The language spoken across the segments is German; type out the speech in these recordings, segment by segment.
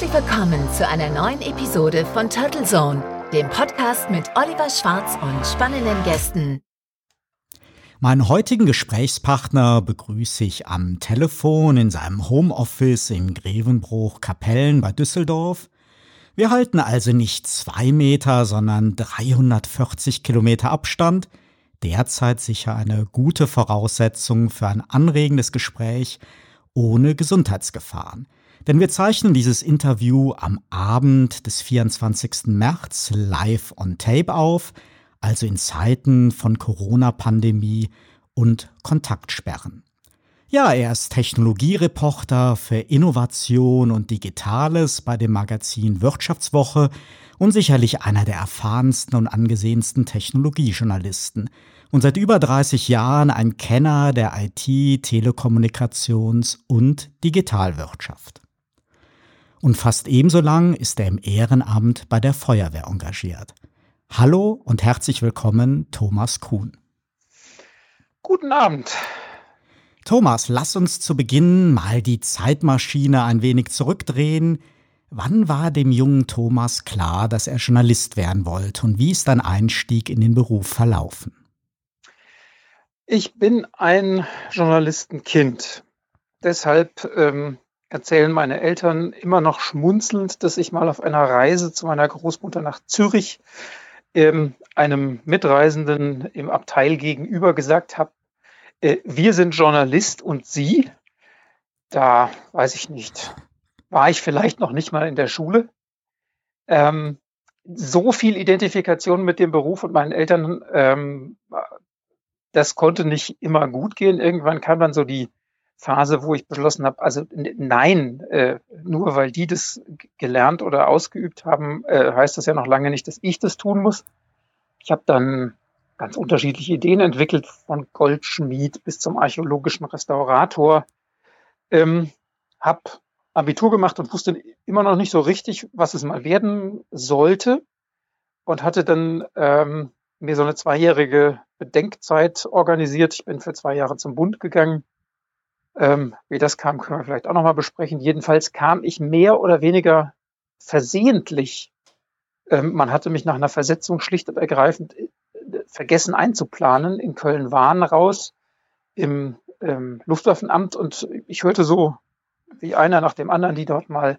Herzlich willkommen zu einer neuen Episode von Turtle Zone, dem Podcast mit Oliver Schwarz und spannenden Gästen. Meinen heutigen Gesprächspartner begrüße ich am Telefon in seinem Homeoffice in Grevenbruch Kapellen bei Düsseldorf. Wir halten also nicht zwei Meter, sondern 340 Kilometer Abstand. Derzeit sicher eine gute Voraussetzung für ein anregendes Gespräch ohne Gesundheitsgefahren. Denn wir zeichnen dieses Interview am Abend des 24. März live on Tape auf, also in Zeiten von Corona-Pandemie und Kontaktsperren. Ja, er ist Technologiereporter für Innovation und Digitales bei dem Magazin Wirtschaftswoche und sicherlich einer der erfahrensten und angesehensten Technologiejournalisten und seit über 30 Jahren ein Kenner der IT, Telekommunikations- und Digitalwirtschaft. Und fast ebenso lang ist er im Ehrenamt bei der Feuerwehr engagiert. Hallo und herzlich willkommen, Thomas Kuhn. Guten Abend. Thomas, lass uns zu Beginn mal die Zeitmaschine ein wenig zurückdrehen. Wann war dem jungen Thomas klar, dass er Journalist werden wollte und wie ist dein Einstieg in den Beruf verlaufen? Ich bin ein Journalistenkind. Deshalb ähm, erzählen meine Eltern immer noch schmunzelnd, dass ich mal auf einer Reise zu meiner Großmutter nach Zürich ähm, einem Mitreisenden im Abteil gegenüber gesagt habe, äh, wir sind Journalist und Sie, da weiß ich nicht, war ich vielleicht noch nicht mal in der Schule. Ähm, so viel Identifikation mit dem Beruf und meinen Eltern, ähm, das konnte nicht immer gut gehen. Irgendwann kam dann so die Phase, wo ich beschlossen habe, also nein, äh, nur weil die das gelernt oder ausgeübt haben, äh, heißt das ja noch lange nicht, dass ich das tun muss. Ich habe dann ganz unterschiedliche Ideen entwickelt, von Goldschmied bis zum archäologischen Restaurator. Ähm, habe Abitur gemacht und wusste immer noch nicht so richtig, was es mal werden sollte und hatte dann ähm, mir so eine zweijährige Bedenkzeit organisiert. Ich bin für zwei Jahre zum Bund gegangen ähm, wie das kam, können wir vielleicht auch nochmal besprechen. Jedenfalls kam ich mehr oder weniger versehentlich. Ähm, man hatte mich nach einer Versetzung schlicht und ergreifend äh, vergessen einzuplanen in Köln-Wahn raus im ähm, Luftwaffenamt und ich hörte so, wie einer nach dem anderen, die dort mal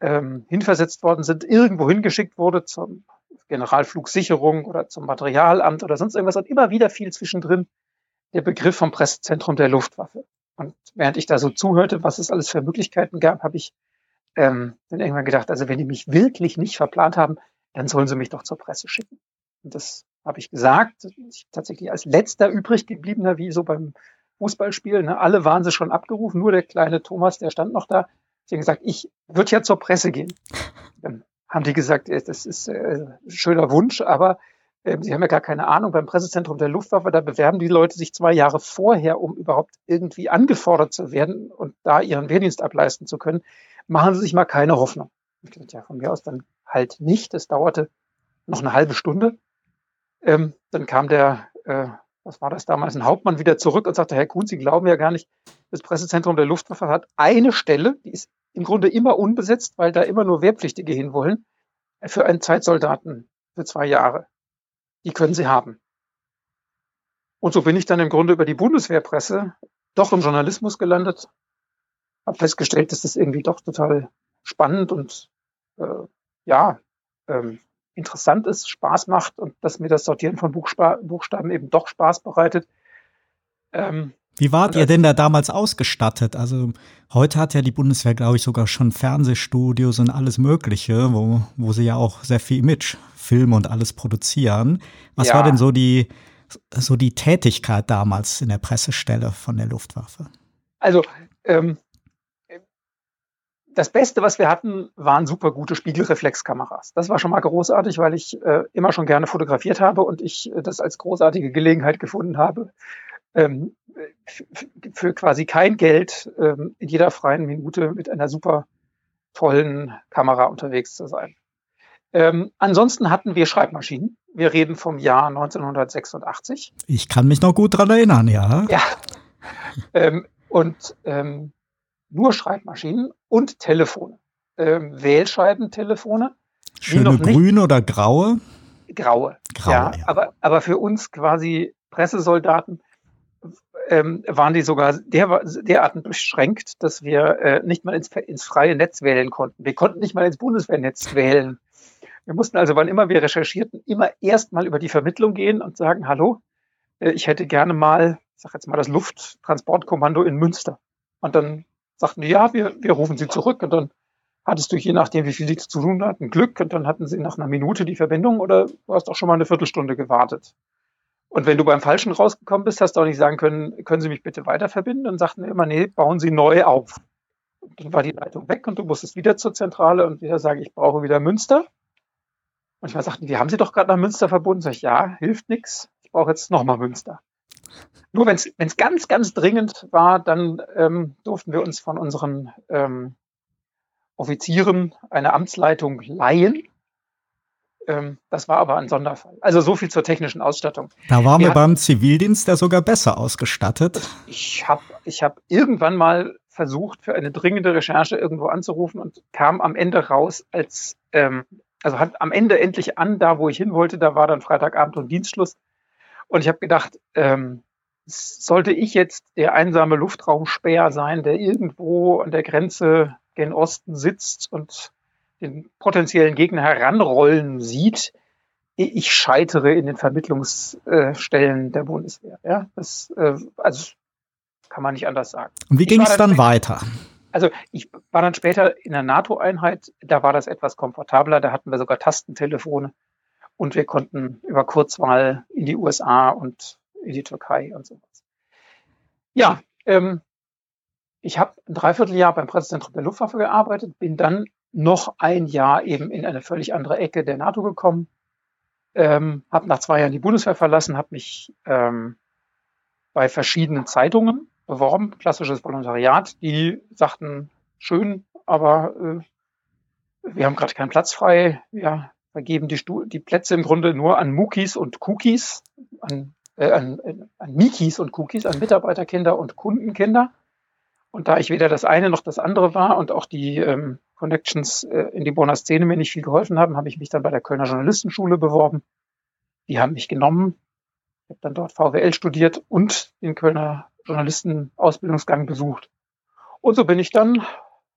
ähm, hinversetzt worden sind, irgendwo hingeschickt wurde zum Generalflugsicherung oder zum Materialamt oder sonst irgendwas und immer wieder fiel zwischendrin der Begriff vom Pressezentrum der Luftwaffe. Und während ich da so zuhörte, was es alles für Möglichkeiten gab, habe ich ähm, dann irgendwann gedacht, also wenn die mich wirklich nicht verplant haben, dann sollen sie mich doch zur Presse schicken. Und das habe ich gesagt. Ich tatsächlich als letzter übrig gebliebener, wie so beim Fußballspiel. Ne? Alle waren sie schon abgerufen, nur der kleine Thomas, der stand noch da. Ich habe gesagt, ich würde ja zur Presse gehen. Dann haben die gesagt, das ist äh, ein schöner Wunsch, aber Sie haben ja gar keine Ahnung, beim Pressezentrum der Luftwaffe, da bewerben die Leute sich zwei Jahre vorher, um überhaupt irgendwie angefordert zu werden und da ihren Wehrdienst ableisten zu können. Machen Sie sich mal keine Hoffnung. Ich dachte, ja, von mir aus dann halt nicht. Das dauerte noch eine halbe Stunde. Ähm, dann kam der, äh, was war das damals, ein Hauptmann wieder zurück und sagte, Herr Kuhn, Sie glauben ja gar nicht, das Pressezentrum der Luftwaffe hat eine Stelle, die ist im Grunde immer unbesetzt, weil da immer nur Wehrpflichtige hinwollen, für einen Zeitsoldaten für zwei Jahre die können sie haben. Und so bin ich dann im Grunde über die Bundeswehrpresse doch im Journalismus gelandet, habe festgestellt, dass das irgendwie doch total spannend und äh, ja ähm, interessant ist, Spaß macht und dass mir das Sortieren von Buchspa Buchstaben eben doch Spaß bereitet. Ähm, wie wart ihr denn da damals ausgestattet? Also heute hat ja die Bundeswehr, glaube ich, sogar schon Fernsehstudios und alles Mögliche, wo, wo sie ja auch sehr viel Image, Filme und alles produzieren. Was ja. war denn so die, so die Tätigkeit damals in der Pressestelle von der Luftwaffe? Also ähm, das Beste, was wir hatten, waren super gute Spiegelreflexkameras. Das war schon mal großartig, weil ich äh, immer schon gerne fotografiert habe und ich äh, das als großartige Gelegenheit gefunden habe, ähm, für quasi kein Geld ähm, in jeder freien Minute mit einer super tollen Kamera unterwegs zu sein. Ähm, ansonsten hatten wir Schreibmaschinen. Wir reden vom Jahr 1986. Ich kann mich noch gut dran erinnern, ja. Ja. ähm, und ähm, nur Schreibmaschinen und Telefone. äh, Wählscheibentelefone. Schöne grüne oder graue? Graue. graue ja, ja, Aber, aber für uns quasi Pressesoldaten ähm, waren die sogar der, derartig beschränkt, dass wir äh, nicht mal ins, ins freie Netz wählen konnten. Wir konnten nicht mal ins Bundeswehrnetz wählen. Wir mussten also, wann immer wir recherchierten, immer erst mal über die Vermittlung gehen und sagen, hallo, äh, ich hätte gerne mal, ich sag jetzt mal, das Lufttransportkommando in Münster. Und dann sagten die, ja, wir, wir rufen sie zurück. Und dann hattest du je nachdem, wie viel sie zu tun hatten, Glück. Und dann hatten sie nach einer Minute die Verbindung oder du hast auch schon mal eine Viertelstunde gewartet. Und wenn du beim Falschen rausgekommen bist, hast du auch nicht sagen können, können Sie mich bitte weiter verbinden? Dann sagten wir immer, nee, bauen Sie neu auf. Und dann war die Leitung weg und du musstest wieder zur Zentrale und wieder sagen, ich brauche wieder Münster. Manchmal sagten die, haben Sie doch gerade nach Münster verbunden? Sag ich, ja, hilft nichts. Ich brauche jetzt nochmal Münster. Nur wenn es ganz, ganz dringend war, dann ähm, durften wir uns von unseren ähm, Offizieren eine Amtsleitung leihen. Ähm, das war aber ein Sonderfall. Also so viel zur technischen Ausstattung. Da waren wir, wir beim Zivildienst ja sogar besser ausgestattet. Ich habe ich hab irgendwann mal versucht, für eine dringende Recherche irgendwo anzurufen und kam am Ende raus als, ähm, also hat am Ende endlich an, da wo ich hin wollte, da war dann Freitagabend und Dienstschluss. Und ich habe gedacht, ähm, sollte ich jetzt der einsame Luftraumspäher sein, der irgendwo an der Grenze gen Osten sitzt und den potenziellen Gegner heranrollen sieht, ich scheitere in den Vermittlungsstellen der Bundeswehr. Ja, das, äh, also kann man nicht anders sagen. Und wie ging es dann, dann weiter? Also ich war dann später in der NATO-Einheit, da war das etwas komfortabler, da hatten wir sogar Tastentelefone und wir konnten über Kurzwahl in die USA und in die Türkei und sowas. Ja, ähm, ich habe ein Dreivierteljahr beim Pressezentrum der Luftwaffe gearbeitet, bin dann noch ein Jahr eben in eine völlig andere Ecke der NATO gekommen, ähm, habe nach zwei Jahren die Bundeswehr verlassen, habe mich ähm, bei verschiedenen Zeitungen beworben, klassisches Volontariat, die sagten, schön, aber äh, wir haben gerade keinen Platz frei, wir vergeben die, Stu die Plätze im Grunde nur an Mukis und Cookies, an, äh, an, an Mikis und Cookies, an Mitarbeiterkinder und Kundenkinder. Und da ich weder das eine noch das andere war und auch die ähm, Connections äh, in die Bonner Szene mir nicht viel geholfen haben, habe ich mich dann bei der Kölner Journalistenschule beworben. Die haben mich genommen. Ich habe dann dort VWL studiert und den Kölner Journalistenausbildungsgang besucht. Und so bin ich dann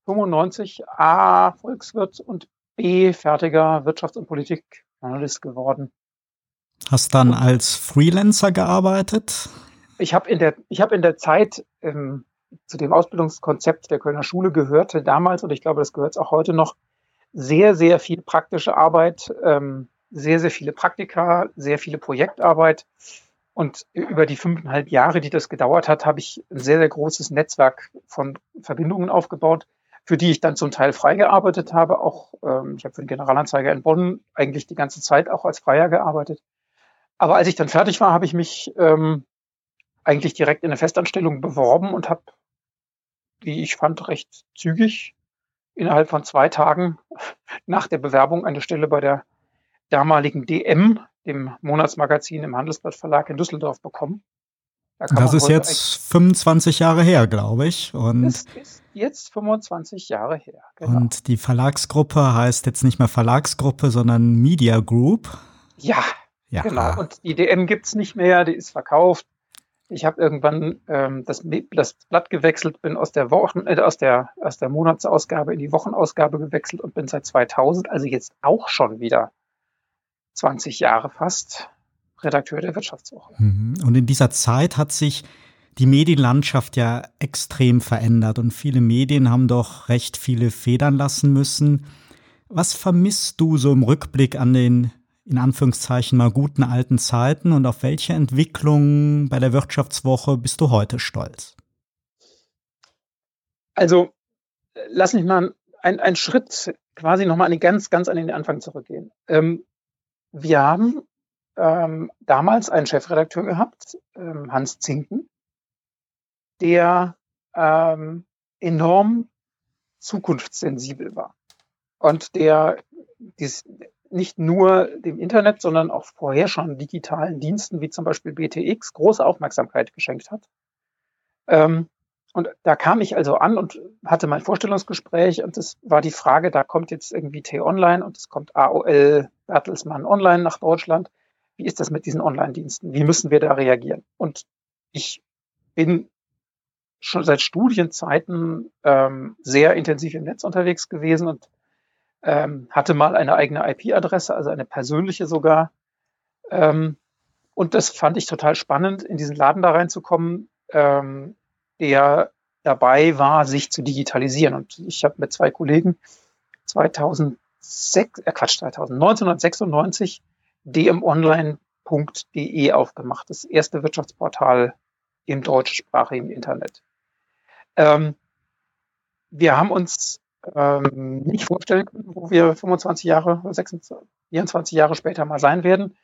95 A Volkswirt und B fertiger Wirtschafts- und Politikjournalist geworden. Hast dann als Freelancer gearbeitet? Ich habe in der ich habe in der Zeit ähm, zu dem Ausbildungskonzept der Kölner Schule gehörte damals, und ich glaube, das gehört es auch heute noch, sehr, sehr viel praktische Arbeit, ähm, sehr, sehr viele Praktika, sehr viele Projektarbeit. Und über die fünfeinhalb Jahre, die das gedauert hat, habe ich ein sehr, sehr großes Netzwerk von Verbindungen aufgebaut, für die ich dann zum Teil freigearbeitet habe. Auch ähm, ich habe für den Generalanzeiger in Bonn eigentlich die ganze Zeit auch als Freier gearbeitet. Aber als ich dann fertig war, habe ich mich ähm, eigentlich direkt in eine Festanstellung beworben und habe, wie ich fand, recht zügig innerhalb von zwei Tagen nach der Bewerbung eine Stelle bei der damaligen DM, dem Monatsmagazin im Handelsblatt Verlag in Düsseldorf bekommen. Da das ist jetzt 25 Jahre her, glaube ich. Und das ist jetzt 25 Jahre her. Genau. Und die Verlagsgruppe heißt jetzt nicht mehr Verlagsgruppe, sondern Media Group. Ja, ja. genau. Und die DM gibt es nicht mehr, die ist verkauft. Ich habe irgendwann ähm, das, das Blatt gewechselt, bin aus der Wochen, äh, aus der aus der Monatsausgabe in die Wochenausgabe gewechselt und bin seit 2000, also jetzt auch schon wieder 20 Jahre fast, Redakteur der Wirtschaftswoche. Mhm. Und in dieser Zeit hat sich die Medienlandschaft ja extrem verändert und viele Medien haben doch recht viele Federn lassen müssen. Was vermisst du so im Rückblick an den in Anführungszeichen mal guten alten Zeiten und auf welche Entwicklung bei der Wirtschaftswoche bist du heute stolz? Also lass mich mal einen Schritt quasi nochmal an den ganz, ganz an den Anfang zurückgehen. Ähm, wir haben ähm, damals einen Chefredakteur gehabt, ähm, Hans Zinken, der ähm, enorm zukunftssensibel war und der dies, nicht nur dem Internet, sondern auch vorher schon digitalen Diensten wie zum Beispiel BTX große Aufmerksamkeit geschenkt hat. Ähm, und da kam ich also an und hatte mein Vorstellungsgespräch und es war die Frage, da kommt jetzt irgendwie T-Online und es kommt AOL Bertelsmann Online nach Deutschland. Wie ist das mit diesen Online-Diensten? Wie müssen wir da reagieren? Und ich bin schon seit Studienzeiten ähm, sehr intensiv im Netz unterwegs gewesen und ähm, hatte mal eine eigene IP-Adresse, also eine persönliche sogar. Ähm, und das fand ich total spannend, in diesen Laden da reinzukommen. Ähm, der dabei war, sich zu digitalisieren. Und ich habe mit zwei Kollegen 2006, äh Quatsch, 1996 dmonline.de aufgemacht, das erste Wirtschaftsportal im deutschsprachigen Internet. Ähm, wir haben uns ähm, nicht vorstellen können, wo wir 25 Jahre, 26, 24 Jahre später mal sein werden.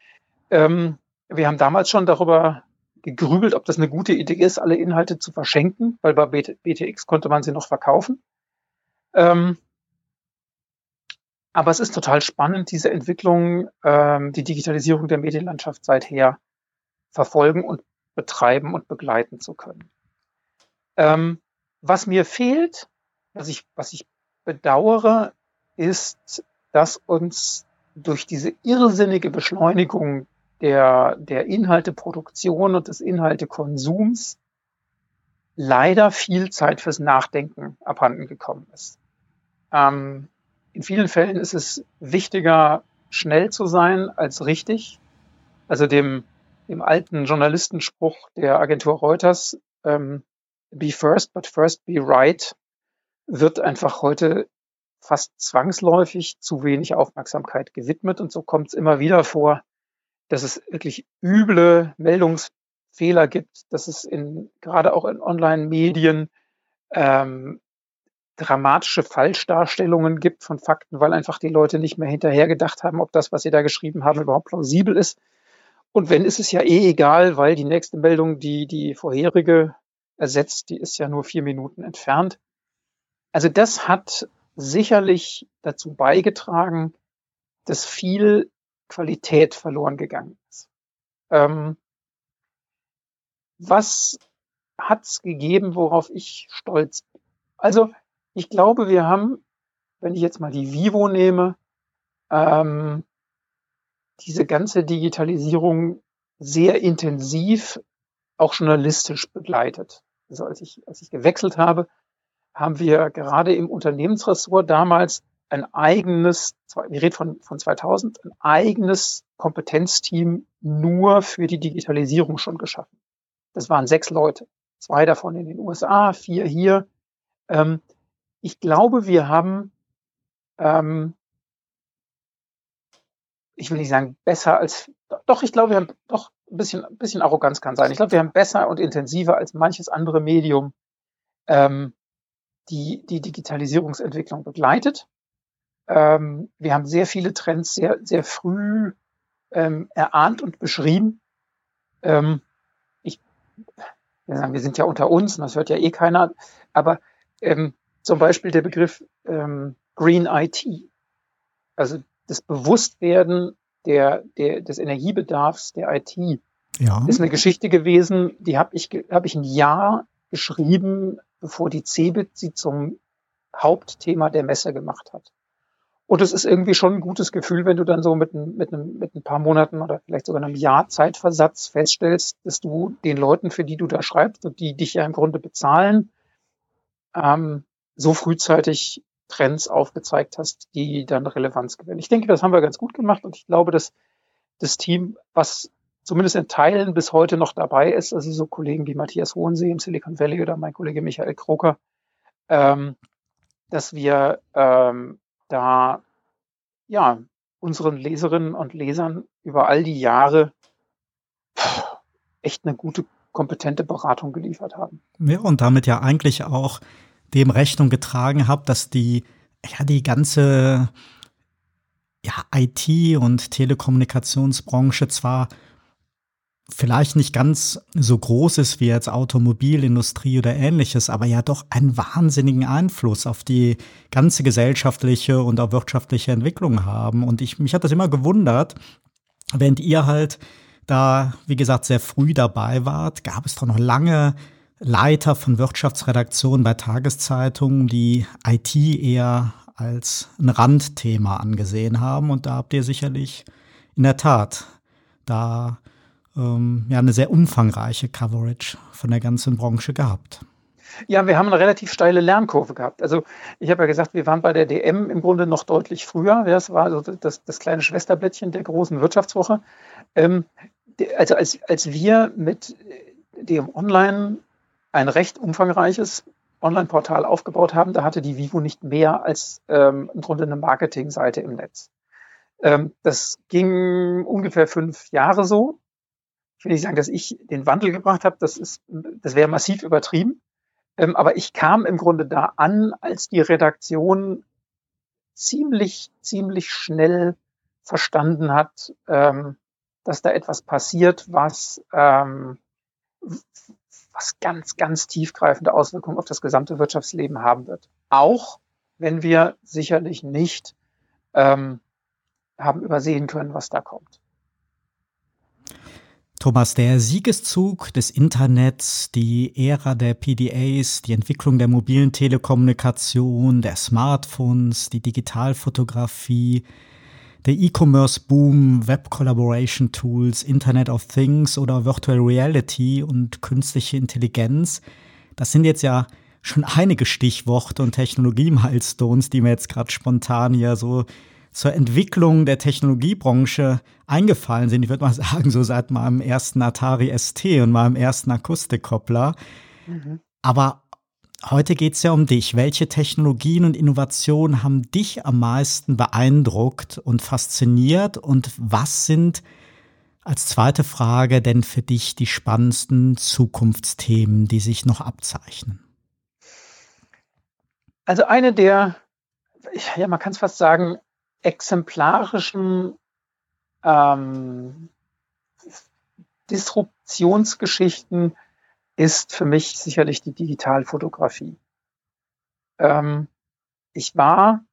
Ähm, wir haben damals schon darüber gegrübelt, ob das eine gute Idee ist, alle Inhalte zu verschenken, weil bei BTX konnte man sie noch verkaufen. Ähm, aber es ist total spannend, diese Entwicklung, ähm, die Digitalisierung der Medienlandschaft seither verfolgen und betreiben und begleiten zu können. Ähm, was mir fehlt, was ich, was ich bedauere, ist, dass uns durch diese irrsinnige Beschleunigung der, der Inhalteproduktion und des Inhaltekonsums leider viel Zeit fürs Nachdenken abhanden gekommen ist. Ähm, in vielen Fällen ist es wichtiger, schnell zu sein als richtig. Also dem, dem alten Journalistenspruch der Agentur Reuters, ähm, be first, but first be right, wird einfach heute fast zwangsläufig zu wenig Aufmerksamkeit gewidmet. Und so kommt es immer wieder vor, dass es wirklich üble Meldungsfehler gibt, dass es in, gerade auch in Online-Medien ähm, dramatische Falschdarstellungen gibt von Fakten, weil einfach die Leute nicht mehr hinterher gedacht haben, ob das, was sie da geschrieben haben, überhaupt plausibel ist. Und wenn, ist es ja eh egal, weil die nächste Meldung, die die vorherige ersetzt, die ist ja nur vier Minuten entfernt. Also das hat sicherlich dazu beigetragen, dass viel Qualität verloren gegangen ist. Ähm, was hat's gegeben, worauf ich stolz bin? Also, ich glaube, wir haben, wenn ich jetzt mal die Vivo nehme, ähm, diese ganze Digitalisierung sehr intensiv auch journalistisch begleitet. Also als ich, als ich gewechselt habe, haben wir gerade im Unternehmensressort damals ein eigenes, wir reden von, von 2000, ein eigenes Kompetenzteam nur für die Digitalisierung schon geschaffen. Das waren sechs Leute, zwei davon in den USA, vier hier. Ähm, ich glaube, wir haben, ähm, ich will nicht sagen besser als, doch, ich glaube, wir haben doch ein bisschen, ein bisschen Arroganz kann sein. Ich glaube, wir haben besser und intensiver als manches andere Medium ähm, die, die Digitalisierungsentwicklung begleitet. Ähm, wir haben sehr viele Trends sehr, sehr früh ähm, erahnt und beschrieben. Ähm, ich, wir, sagen, wir sind ja unter uns und das hört ja eh keiner, aber ähm, zum Beispiel der Begriff ähm, Green IT, also das Bewusstwerden der, der, des Energiebedarfs der IT, ja. ist eine Geschichte gewesen, die habe ich, hab ich ein Jahr geschrieben, bevor die CeBIT sie zum Hauptthema der Messe gemacht hat. Und es ist irgendwie schon ein gutes Gefühl, wenn du dann so mit, mit, einem, mit ein paar Monaten oder vielleicht sogar einem Jahr Zeitversatz feststellst, dass du den Leuten, für die du da schreibst und die dich ja im Grunde bezahlen, ähm, so frühzeitig Trends aufgezeigt hast, die dann Relevanz gewinnen. Ich denke, das haben wir ganz gut gemacht und ich glaube, dass das Team, was zumindest in Teilen bis heute noch dabei ist, also so Kollegen wie Matthias Hohensee im Silicon Valley oder mein Kollege Michael Kroker, ähm, dass wir ähm, da ja unseren Leserinnen und Lesern über all die Jahre echt eine gute, kompetente Beratung geliefert haben. Ja, und damit ja eigentlich auch dem Rechnung getragen habt, dass die, ja, die ganze ja, IT- und Telekommunikationsbranche zwar vielleicht nicht ganz so groß ist wie jetzt Automobilindustrie oder ähnliches, aber ja doch einen wahnsinnigen Einfluss auf die ganze gesellschaftliche und auch wirtschaftliche Entwicklung haben. Und ich, mich hat das immer gewundert, während ihr halt da, wie gesagt, sehr früh dabei wart, gab es doch noch lange Leiter von Wirtschaftsredaktionen bei Tageszeitungen, die IT eher als ein Randthema angesehen haben. Und da habt ihr sicherlich in der Tat da ähm, ja eine sehr umfangreiche Coverage von der ganzen Branche gehabt. Ja, wir haben eine relativ steile Lernkurve gehabt. Also ich habe ja gesagt, wir waren bei der DM im Grunde noch deutlich früher. Das war also das, das kleine Schwesterblättchen der großen Wirtschaftswoche. Ähm, also als, als wir mit dem Online ein recht umfangreiches Online-Portal aufgebaut haben, da hatte die Vivo nicht mehr als ähm, im Grunde eine Marketingseite im Netz. Ähm, das ging ungefähr fünf Jahre so. Ich will nicht sagen, dass ich den Wandel gebracht habe, das ist, das wäre massiv übertrieben. Ähm, aber ich kam im Grunde da an, als die Redaktion ziemlich, ziemlich schnell verstanden hat, ähm, dass da etwas passiert, was, ähm, was ganz, ganz tiefgreifende Auswirkungen auf das gesamte Wirtschaftsleben haben wird. Auch wenn wir sicherlich nicht ähm, haben übersehen können, was da kommt. Thomas, der Siegeszug des Internets, die Ära der PDAs, die Entwicklung der mobilen Telekommunikation, der Smartphones, die Digitalfotografie, der E-Commerce-Boom, Web-Collaboration-Tools, Internet of Things oder Virtual Reality und künstliche Intelligenz, das sind jetzt ja schon einige Stichworte und Technologie-Milestones, die mir jetzt gerade spontan hier so zur Entwicklung der Technologiebranche eingefallen sind. Ich würde mal sagen, so seit meinem ersten Atari ST und meinem ersten Akustikkoppler. Mhm. Aber heute geht es ja um dich. Welche Technologien und Innovationen haben dich am meisten beeindruckt und fasziniert? Und was sind als zweite Frage denn für dich die spannendsten Zukunftsthemen, die sich noch abzeichnen? Also eine der, ja, man kann es fast sagen, exemplarischen ähm, Disruptionsgeschichten ist für mich sicherlich die Digitalfotografie. Ähm, ich war,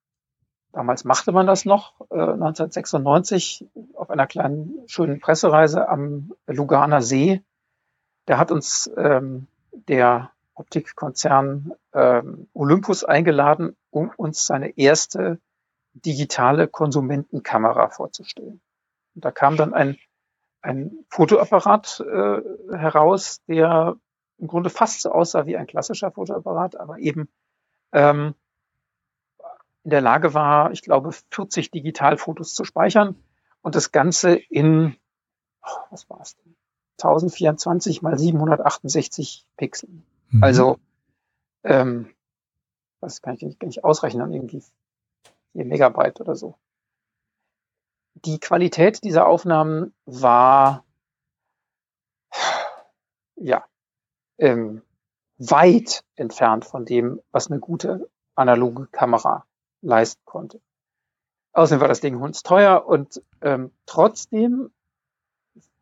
damals machte man das noch, äh, 1996 auf einer kleinen schönen Pressereise am Luganer See. Da hat uns ähm, der Optikkonzern ähm, Olympus eingeladen, um uns seine erste digitale Konsumentenkamera vorzustellen. Und da kam dann ein, ein Fotoapparat äh, heraus, der im Grunde fast so aussah wie ein klassischer Fotoapparat, aber eben ähm, in der Lage war, ich glaube, 40 Digitalfotos zu speichern und das Ganze in, oh, was war es denn? 1024 mal 768 Pixeln. Mhm. Also, ähm, das kann ich nicht, nicht ausrechnen, irgendwie 4 Megabyte oder so. Die Qualität dieser Aufnahmen war ja ähm, weit entfernt von dem, was eine gute analoge Kamera leisten konnte. Außerdem war das Ding hundsteuer und ähm, trotzdem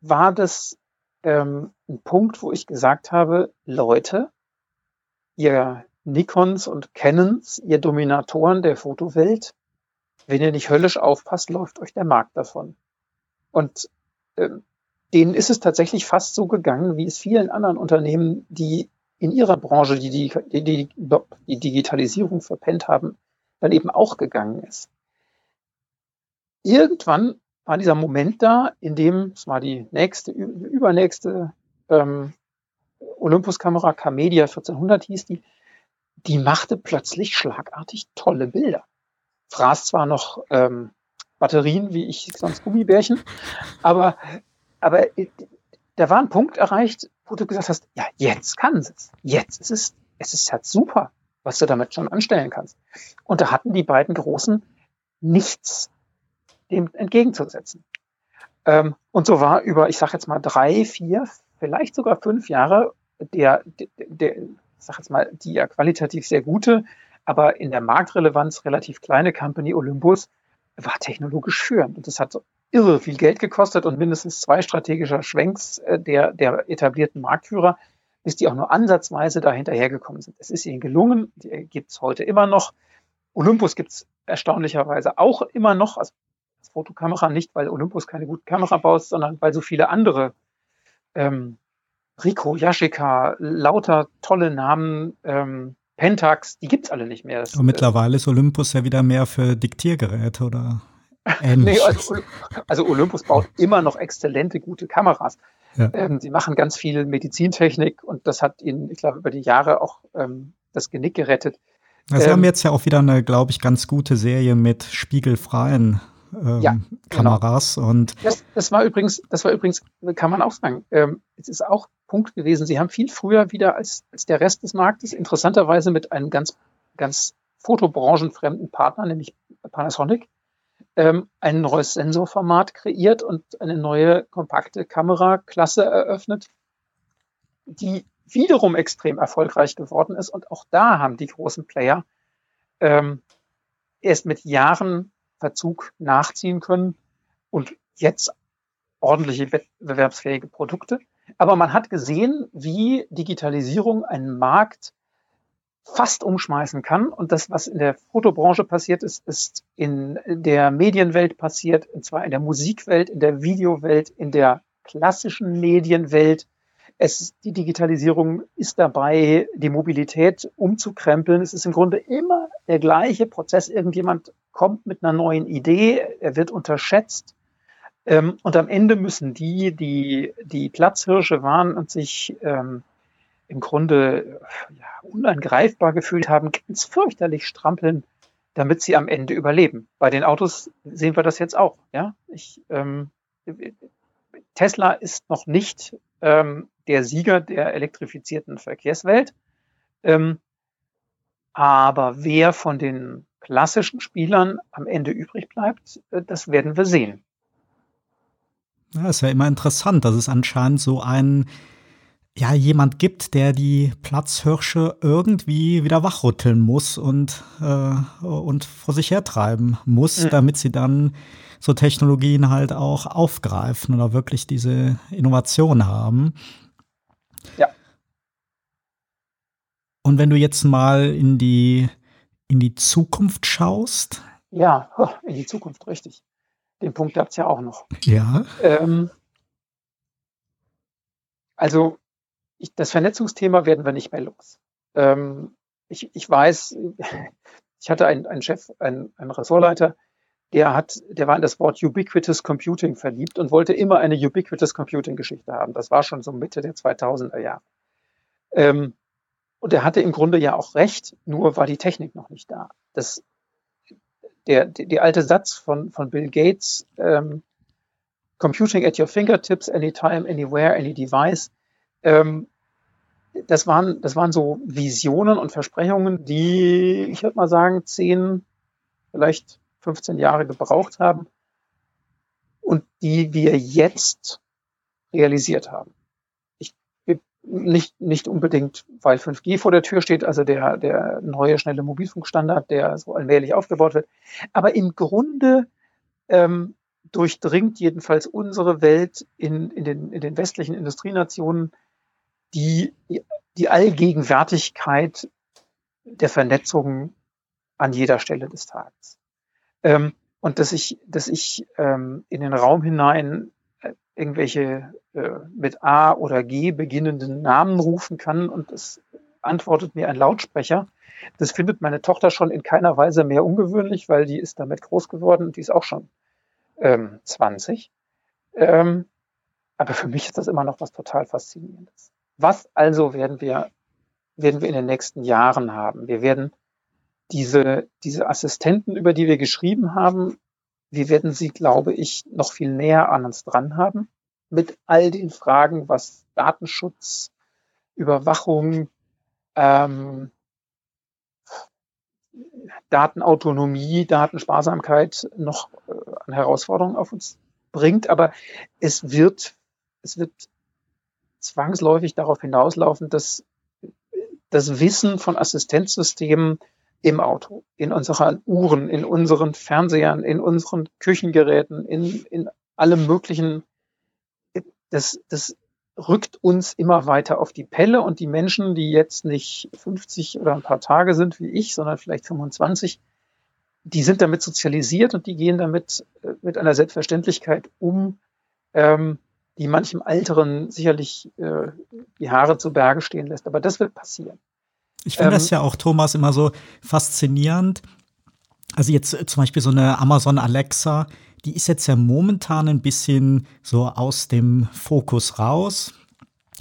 war das ähm, ein Punkt, wo ich gesagt habe, Leute, ihr Nikons und Canons, ihr Dominatoren der Fotowelt, wenn ihr nicht höllisch aufpasst, läuft euch der Markt davon. Und ähm, denen ist es tatsächlich fast so gegangen, wie es vielen anderen Unternehmen, die in ihrer Branche die, die, die, die Digitalisierung verpennt haben, dann eben auch gegangen ist. Irgendwann war dieser Moment da, in dem, es war die nächste, übernächste ähm, Olympus-Kamera, Camedia 1400 hieß die, die machte plötzlich schlagartig tolle Bilder fraß zwar noch ähm, Batterien, wie ich sonst Gummibärchen, aber, aber äh, da war ein Punkt erreicht, wo du gesagt hast, ja, jetzt kann es. Jetzt ist es, es ist halt super, was du damit schon anstellen kannst. Und da hatten die beiden Großen nichts dem entgegenzusetzen. Ähm, und so war über, ich sag jetzt mal, drei, vier, vielleicht sogar fünf Jahre der, der, der ich sag jetzt mal, die ja qualitativ sehr gute aber in der Marktrelevanz relativ kleine Company Olympus war technologisch führend. Und das hat so irre viel Geld gekostet und mindestens zwei strategischer Schwenks äh, der, der etablierten Marktführer, bis die auch nur ansatzweise da hinterhergekommen sind. Es ist ihnen gelungen, die gibt es heute immer noch. Olympus gibt es erstaunlicherweise auch immer noch, also als Fotokamera nicht, weil Olympus keine gute Kamera baut, sondern weil so viele andere ähm, Rico, Yashica, lauter tolle Namen, ähm, Pentax, die gibt's alle nicht mehr. Das, Und mittlerweile ist Olympus ja wieder mehr für Diktiergeräte oder ähnlich. nee, also, also, Olympus baut immer noch exzellente, gute Kameras. Ja. Ähm, sie machen ganz viel Medizintechnik und das hat ihnen, ich glaube, über die Jahre auch ähm, das Genick gerettet. Sie ähm, haben jetzt ja auch wieder eine, glaube ich, ganz gute Serie mit spiegelfreien ähm, ja, genau. Kameras genau. und das, das, war übrigens, das war übrigens, kann man auch sagen, ähm, es ist auch Punkt gewesen. Sie haben viel früher wieder als, als der Rest des Marktes interessanterweise mit einem ganz, ganz fotobranchenfremden Partner, nämlich Panasonic, ähm, ein neues Sensorformat kreiert und eine neue kompakte Kameraklasse eröffnet, die wiederum extrem erfolgreich geworden ist. Und auch da haben die großen Player ähm, erst mit Jahren Verzug nachziehen können und jetzt ordentliche wettbewerbsfähige Produkte. Aber man hat gesehen, wie Digitalisierung einen Markt fast umschmeißen kann. Und das, was in der Fotobranche passiert ist, ist in der Medienwelt passiert, und zwar in der Musikwelt, in der Videowelt, in der klassischen Medienwelt. Es, die Digitalisierung ist dabei, die Mobilität umzukrempeln. Es ist im Grunde immer der gleiche Prozess. Irgendjemand kommt mit einer neuen Idee, er wird unterschätzt. Ähm, und am Ende müssen die, die die Platzhirsche waren und sich ähm, im Grunde ja, unangreifbar gefühlt haben, ganz fürchterlich strampeln, damit sie am Ende überleben. Bei den Autos sehen wir das jetzt auch. Ja, ich, ähm, Tesla ist noch nicht ähm, der Sieger der elektrifizierten Verkehrswelt. Ähm, aber wer von den klassischen Spielern am Ende übrig bleibt, äh, das werden wir sehen. Ja, ist ja immer interessant, dass es anscheinend so ein ja, jemand gibt, der die Platzhirsche irgendwie wieder wachrütteln muss und, äh, und vor sich hertreiben muss, mhm. damit sie dann so Technologien halt auch aufgreifen oder wirklich diese Innovation haben. Ja. Und wenn du jetzt mal in die, in die Zukunft schaust. Ja, in die Zukunft, richtig. Den Punkt gab es ja auch noch. Ja. Ähm, also ich, das Vernetzungsthema werden wir nicht mehr los. Ähm, ich, ich weiß, ich hatte einen, einen Chef, einen, einen Ressortleiter, der hat, der war in das Wort Ubiquitous Computing verliebt und wollte immer eine Ubiquitous Computing Geschichte haben. Das war schon so Mitte der 2000er Jahre. Ähm, und er hatte im Grunde ja auch recht, nur war die Technik noch nicht da. Das, der, der, alte Satz von, von Bill Gates, ähm, Computing at your fingertips, anytime, anywhere, any device, ähm, das waren, das waren so Visionen und Versprechungen, die, ich würde mal sagen, zehn, vielleicht 15 Jahre gebraucht haben und die wir jetzt realisiert haben. Ich, nicht, nicht unbedingt, weil 5G vor der Tür steht, also der, der neue schnelle Mobilfunkstandard, der so allmählich aufgebaut wird. Aber im Grunde ähm, durchdringt jedenfalls unsere Welt in, in, den, in den westlichen Industrienationen die, die Allgegenwärtigkeit der Vernetzung an jeder Stelle des Tages. Ähm, und dass ich, dass ich ähm, in den Raum hinein irgendwelche äh, mit A oder G beginnenden Namen rufen kann und es antwortet mir ein Lautsprecher. Das findet meine Tochter schon in keiner Weise mehr ungewöhnlich, weil die ist damit groß geworden und die ist auch schon ähm, 20. Ähm, aber für mich ist das immer noch was total Faszinierendes. Was also werden wir, werden wir in den nächsten Jahren haben? Wir werden diese, diese Assistenten, über die wir geschrieben haben, wir werden sie, glaube ich, noch viel näher an uns dran haben. Mit all den Fragen, was Datenschutz, Überwachung, ähm, Datenautonomie, Datensparsamkeit noch äh, an Herausforderungen auf uns bringt. Aber es wird, es wird zwangsläufig darauf hinauslaufen, dass das Wissen von Assistenzsystemen im Auto, in unseren Uhren, in unseren Fernsehern, in unseren Küchengeräten, in, in allem möglichen, das, das rückt uns immer weiter auf die Pelle und die Menschen, die jetzt nicht 50 oder ein paar Tage sind wie ich, sondern vielleicht 25, die sind damit sozialisiert und die gehen damit äh, mit einer Selbstverständlichkeit um, ähm, die manchem Älteren sicherlich äh, die Haare zu Berge stehen lässt. Aber das wird passieren. Ich finde ähm, das ja auch, Thomas, immer so faszinierend. Also jetzt zum Beispiel so eine Amazon Alexa, die ist jetzt ja momentan ein bisschen so aus dem Fokus raus.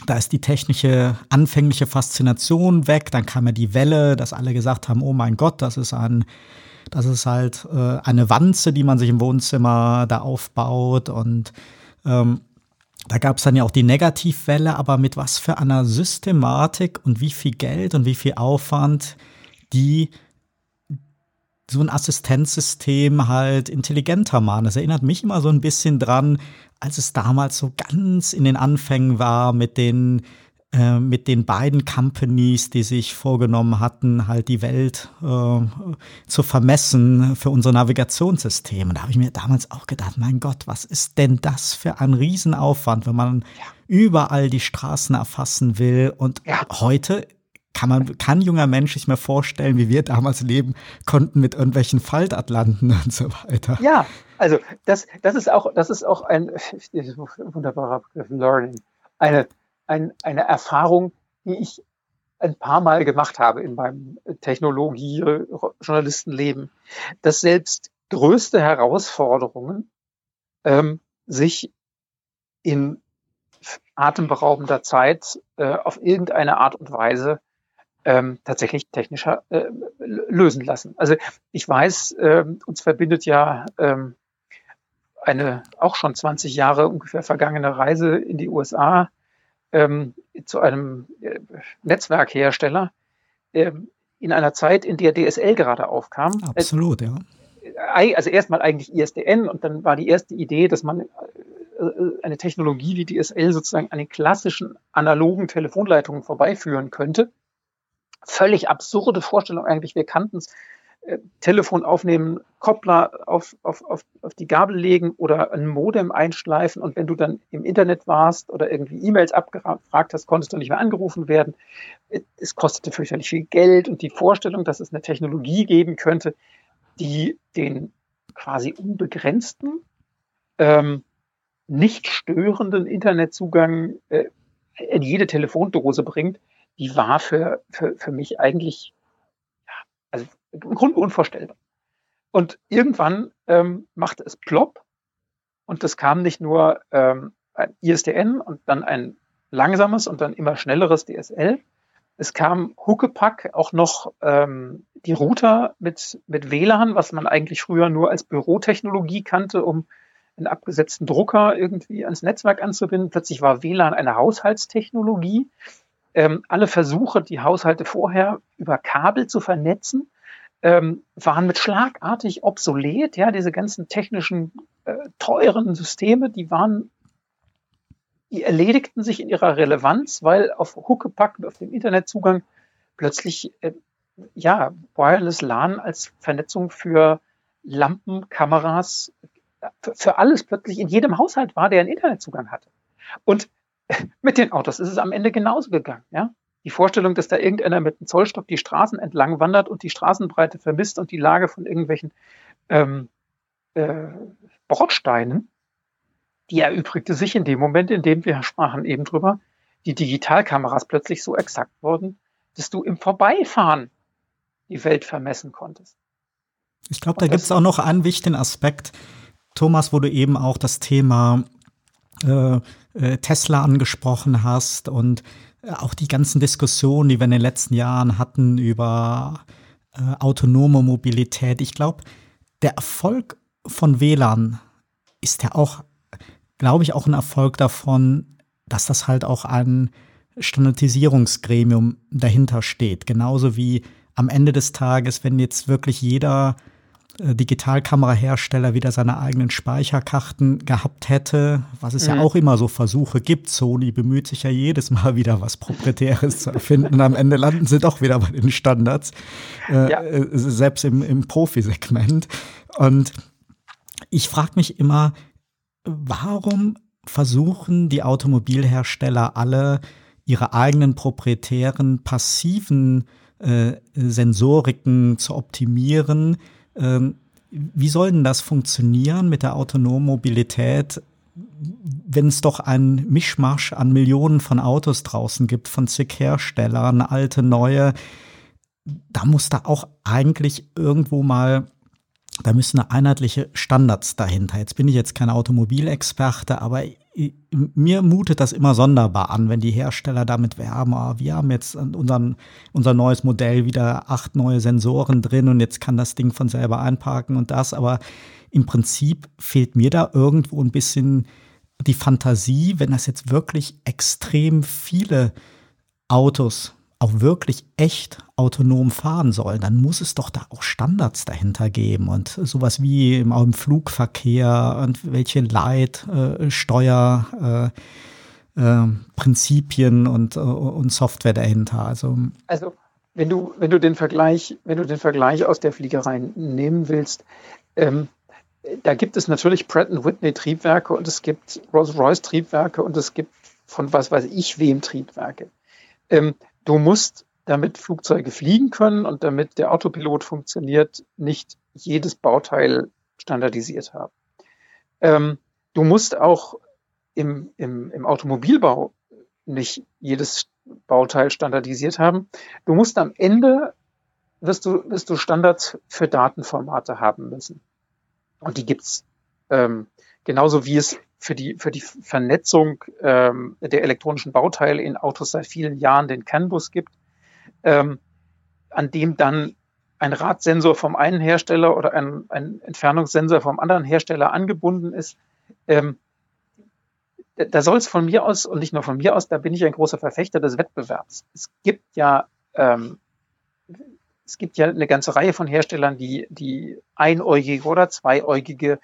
Da ist die technische, anfängliche Faszination weg. Dann kam ja die Welle, dass alle gesagt haben, oh mein Gott, das ist ein, das ist halt äh, eine Wanze, die man sich im Wohnzimmer da aufbaut. Und ähm, da gab es dann ja auch die Negativwelle, aber mit was für einer Systematik und wie viel Geld und wie viel Aufwand die so ein Assistenzsystem halt intelligenter machen. Das erinnert mich immer so ein bisschen dran, als es damals so ganz in den Anfängen war mit den äh, mit den beiden Companies, die sich vorgenommen hatten, halt die Welt äh, zu vermessen für unsere Navigationssysteme. Da habe ich mir damals auch gedacht, mein Gott, was ist denn das für ein Riesenaufwand, wenn man ja. überall die Straßen erfassen will. Und ja. heute kann man, kann junger Mensch sich mal vorstellen, wie wir damals leben konnten mit irgendwelchen Faltatlanten und so weiter. Ja, also das, das ist auch, das ist auch ein wunderbarer Begriff Learning. Eine, ein, eine Erfahrung, die ich ein paar Mal gemacht habe in meinem Technologie-Journalistenleben, dass selbst größte Herausforderungen ähm, sich in atemberaubender Zeit äh, auf irgendeine Art und Weise ähm, tatsächlich technischer äh, lösen lassen. Also ich weiß, äh, uns verbindet ja ähm, eine auch schon 20 Jahre ungefähr vergangene Reise in die USA ähm, zu einem äh, Netzwerkhersteller äh, in einer Zeit, in der DSL gerade aufkam. Absolut, ja. Also erstmal eigentlich ISDN und dann war die erste Idee, dass man äh, eine Technologie wie DSL sozusagen an den klassischen analogen Telefonleitungen vorbeiführen könnte völlig absurde Vorstellung eigentlich. Wir kannten es. Telefon aufnehmen, Koppler auf, auf, auf, auf die Gabel legen oder ein Modem einschleifen und wenn du dann im Internet warst oder irgendwie E-Mails abgefragt hast, konntest du nicht mehr angerufen werden. Es kostete fürchterlich viel Geld und die Vorstellung, dass es eine Technologie geben könnte, die den quasi unbegrenzten, ähm, nicht störenden Internetzugang äh, in jede Telefondose bringt, die war für, für, für mich eigentlich also im Grunde unvorstellbar. Und irgendwann ähm, machte es plopp und das kam nicht nur ähm, ein ISDN und dann ein langsames und dann immer schnelleres DSL. Es kam Huckepack auch noch ähm, die Router mit, mit WLAN, was man eigentlich früher nur als Bürotechnologie kannte, um einen abgesetzten Drucker irgendwie ans Netzwerk anzubinden. Plötzlich war WLAN eine Haushaltstechnologie ähm, alle Versuche, die Haushalte vorher über Kabel zu vernetzen, ähm, waren mit schlagartig obsolet. Ja, diese ganzen technischen äh, teuren Systeme, die waren, die erledigten sich in ihrer Relevanz, weil auf Huckepack auf dem Internetzugang plötzlich äh, ja Wireless LAN als Vernetzung für Lampen, Kameras, für, für alles plötzlich in jedem Haushalt war, der einen Internetzugang hatte. Und mit den Autos ist es am Ende genauso gegangen. Ja? Die Vorstellung, dass da irgendeiner mit einem Zollstock die Straßen entlang wandert und die Straßenbreite vermisst und die Lage von irgendwelchen ähm, äh, Bordsteinen, die erübrigte sich in dem Moment, in dem wir sprachen eben drüber, die Digitalkameras plötzlich so exakt wurden, dass du im Vorbeifahren die Welt vermessen konntest. Ich glaube, da gibt es auch noch einen wichtigen Aspekt, Thomas, wo du eben auch das Thema äh, Tesla angesprochen hast und äh, auch die ganzen Diskussionen, die wir in den letzten Jahren hatten über äh, autonome Mobilität. Ich glaube, der Erfolg von WLAN ist ja auch, glaube ich, auch ein Erfolg davon, dass das halt auch ein Standardisierungsgremium dahinter steht. Genauso wie am Ende des Tages, wenn jetzt wirklich jeder äh, Digitalkamerahersteller wieder seine eigenen Speicherkarten gehabt hätte, was es mhm. ja auch immer so Versuche gibt. Sony bemüht sich ja jedes Mal wieder was Proprietäres zu erfinden am Ende landen sie doch wieder bei den Standards, äh, ja. äh, selbst im, im Profisegment. Und ich frage mich immer, warum versuchen die Automobilhersteller alle ihre eigenen proprietären passiven äh, Sensoriken zu optimieren, wie soll denn das funktionieren mit der autonomen Mobilität, wenn es doch ein Mischmasch an Millionen von Autos draußen gibt, von zig Herstellern, alte, neue, da muss da auch eigentlich irgendwo mal, da müssen einheitliche Standards dahinter. Jetzt bin ich jetzt kein Automobilexperte, aber mir mutet das immer sonderbar an, wenn die Hersteller damit werben, oh, wir haben jetzt unseren, unser neues Modell wieder acht neue Sensoren drin und jetzt kann das Ding von selber einparken und das, aber im Prinzip fehlt mir da irgendwo ein bisschen die Fantasie, wenn das jetzt wirklich extrem viele Autos auch wirklich echt autonom fahren sollen, dann muss es doch da auch Standards dahinter geben und sowas wie im, Flugverkehr und welche Leit, Steuer, äh, äh, Prinzipien und, äh, und Software dahinter. Also, also wenn du, wenn du den Vergleich, wenn du den Vergleich aus der Fliegerei nehmen willst, ähm, da gibt es natürlich Pratt Whitney Triebwerke und es gibt Rolls-Royce Triebwerke und es gibt von was weiß ich wem Triebwerke. Ähm, du musst, damit Flugzeuge fliegen können und damit der Autopilot funktioniert, nicht jedes Bauteil standardisiert haben. Ähm, du musst auch im, im, im Automobilbau nicht jedes Bauteil standardisiert haben. Du musst am Ende wirst du, wirst du Standards für Datenformate haben müssen. Und die gibt's. Ähm, genauso wie es für die, für die Vernetzung ähm, der elektronischen Bauteile in Autos seit vielen Jahren den CAN-Bus gibt, ähm, an dem dann ein Radsensor vom einen Hersteller oder ein, ein Entfernungssensor vom anderen Hersteller angebunden ist. Ähm, da soll es von mir aus und nicht nur von mir aus, da bin ich ein großer Verfechter des Wettbewerbs. Es gibt ja ähm, es gibt ja eine ganze Reihe von Herstellern, die, die einäugige oder zweiäugige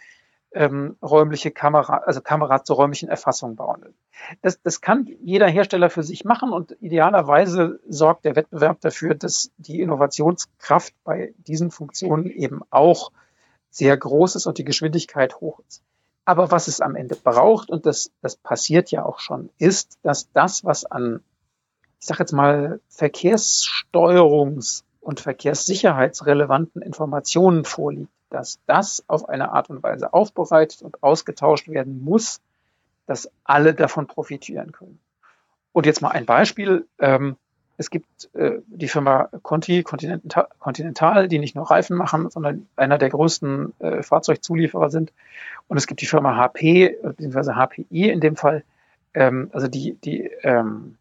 ähm, räumliche Kamera, also Kamera zur räumlichen Erfassung bauen. Das, das kann jeder Hersteller für sich machen und idealerweise sorgt der Wettbewerb dafür, dass die Innovationskraft bei diesen Funktionen eben auch sehr groß ist und die Geschwindigkeit hoch ist. Aber was es am Ende braucht, und das, das passiert ja auch schon, ist, dass das, was an, ich sage jetzt mal, Verkehrssteuerungs- und verkehrssicherheitsrelevanten Informationen vorliegt, dass das auf eine Art und Weise aufbereitet und ausgetauscht werden muss, dass alle davon profitieren können. Und jetzt mal ein Beispiel. Ähm, es gibt äh, die Firma Conti, Continental, die nicht nur Reifen machen, sondern einer der größten äh, Fahrzeugzulieferer sind. Und es gibt die Firma HP, beziehungsweise HPI in dem Fall, ähm, also die, die, ähm,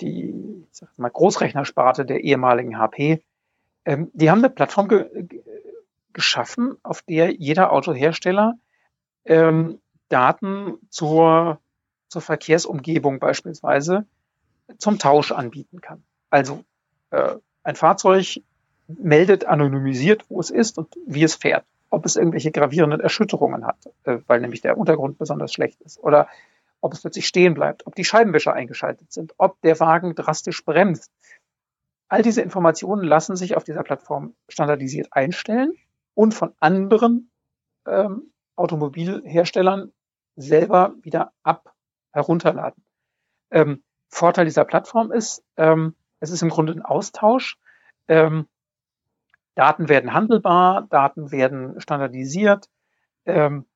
die ich sag mal, Großrechnersparte der ehemaligen HP, die haben eine Plattform geschaffen, auf der jeder Autohersteller ähm, Daten zur, zur Verkehrsumgebung beispielsweise zum Tausch anbieten kann. Also äh, ein Fahrzeug meldet anonymisiert, wo es ist und wie es fährt, ob es irgendwelche gravierenden Erschütterungen hat, äh, weil nämlich der Untergrund besonders schlecht ist, oder ob es plötzlich stehen bleibt, ob die Scheibenwischer eingeschaltet sind, ob der Wagen drastisch bremst, All diese Informationen lassen sich auf dieser Plattform standardisiert einstellen und von anderen ähm, Automobilherstellern selber wieder ab herunterladen. Ähm, Vorteil dieser Plattform ist, ähm, es ist im Grunde ein Austausch. Ähm, Daten werden handelbar, Daten werden standardisiert. Ähm,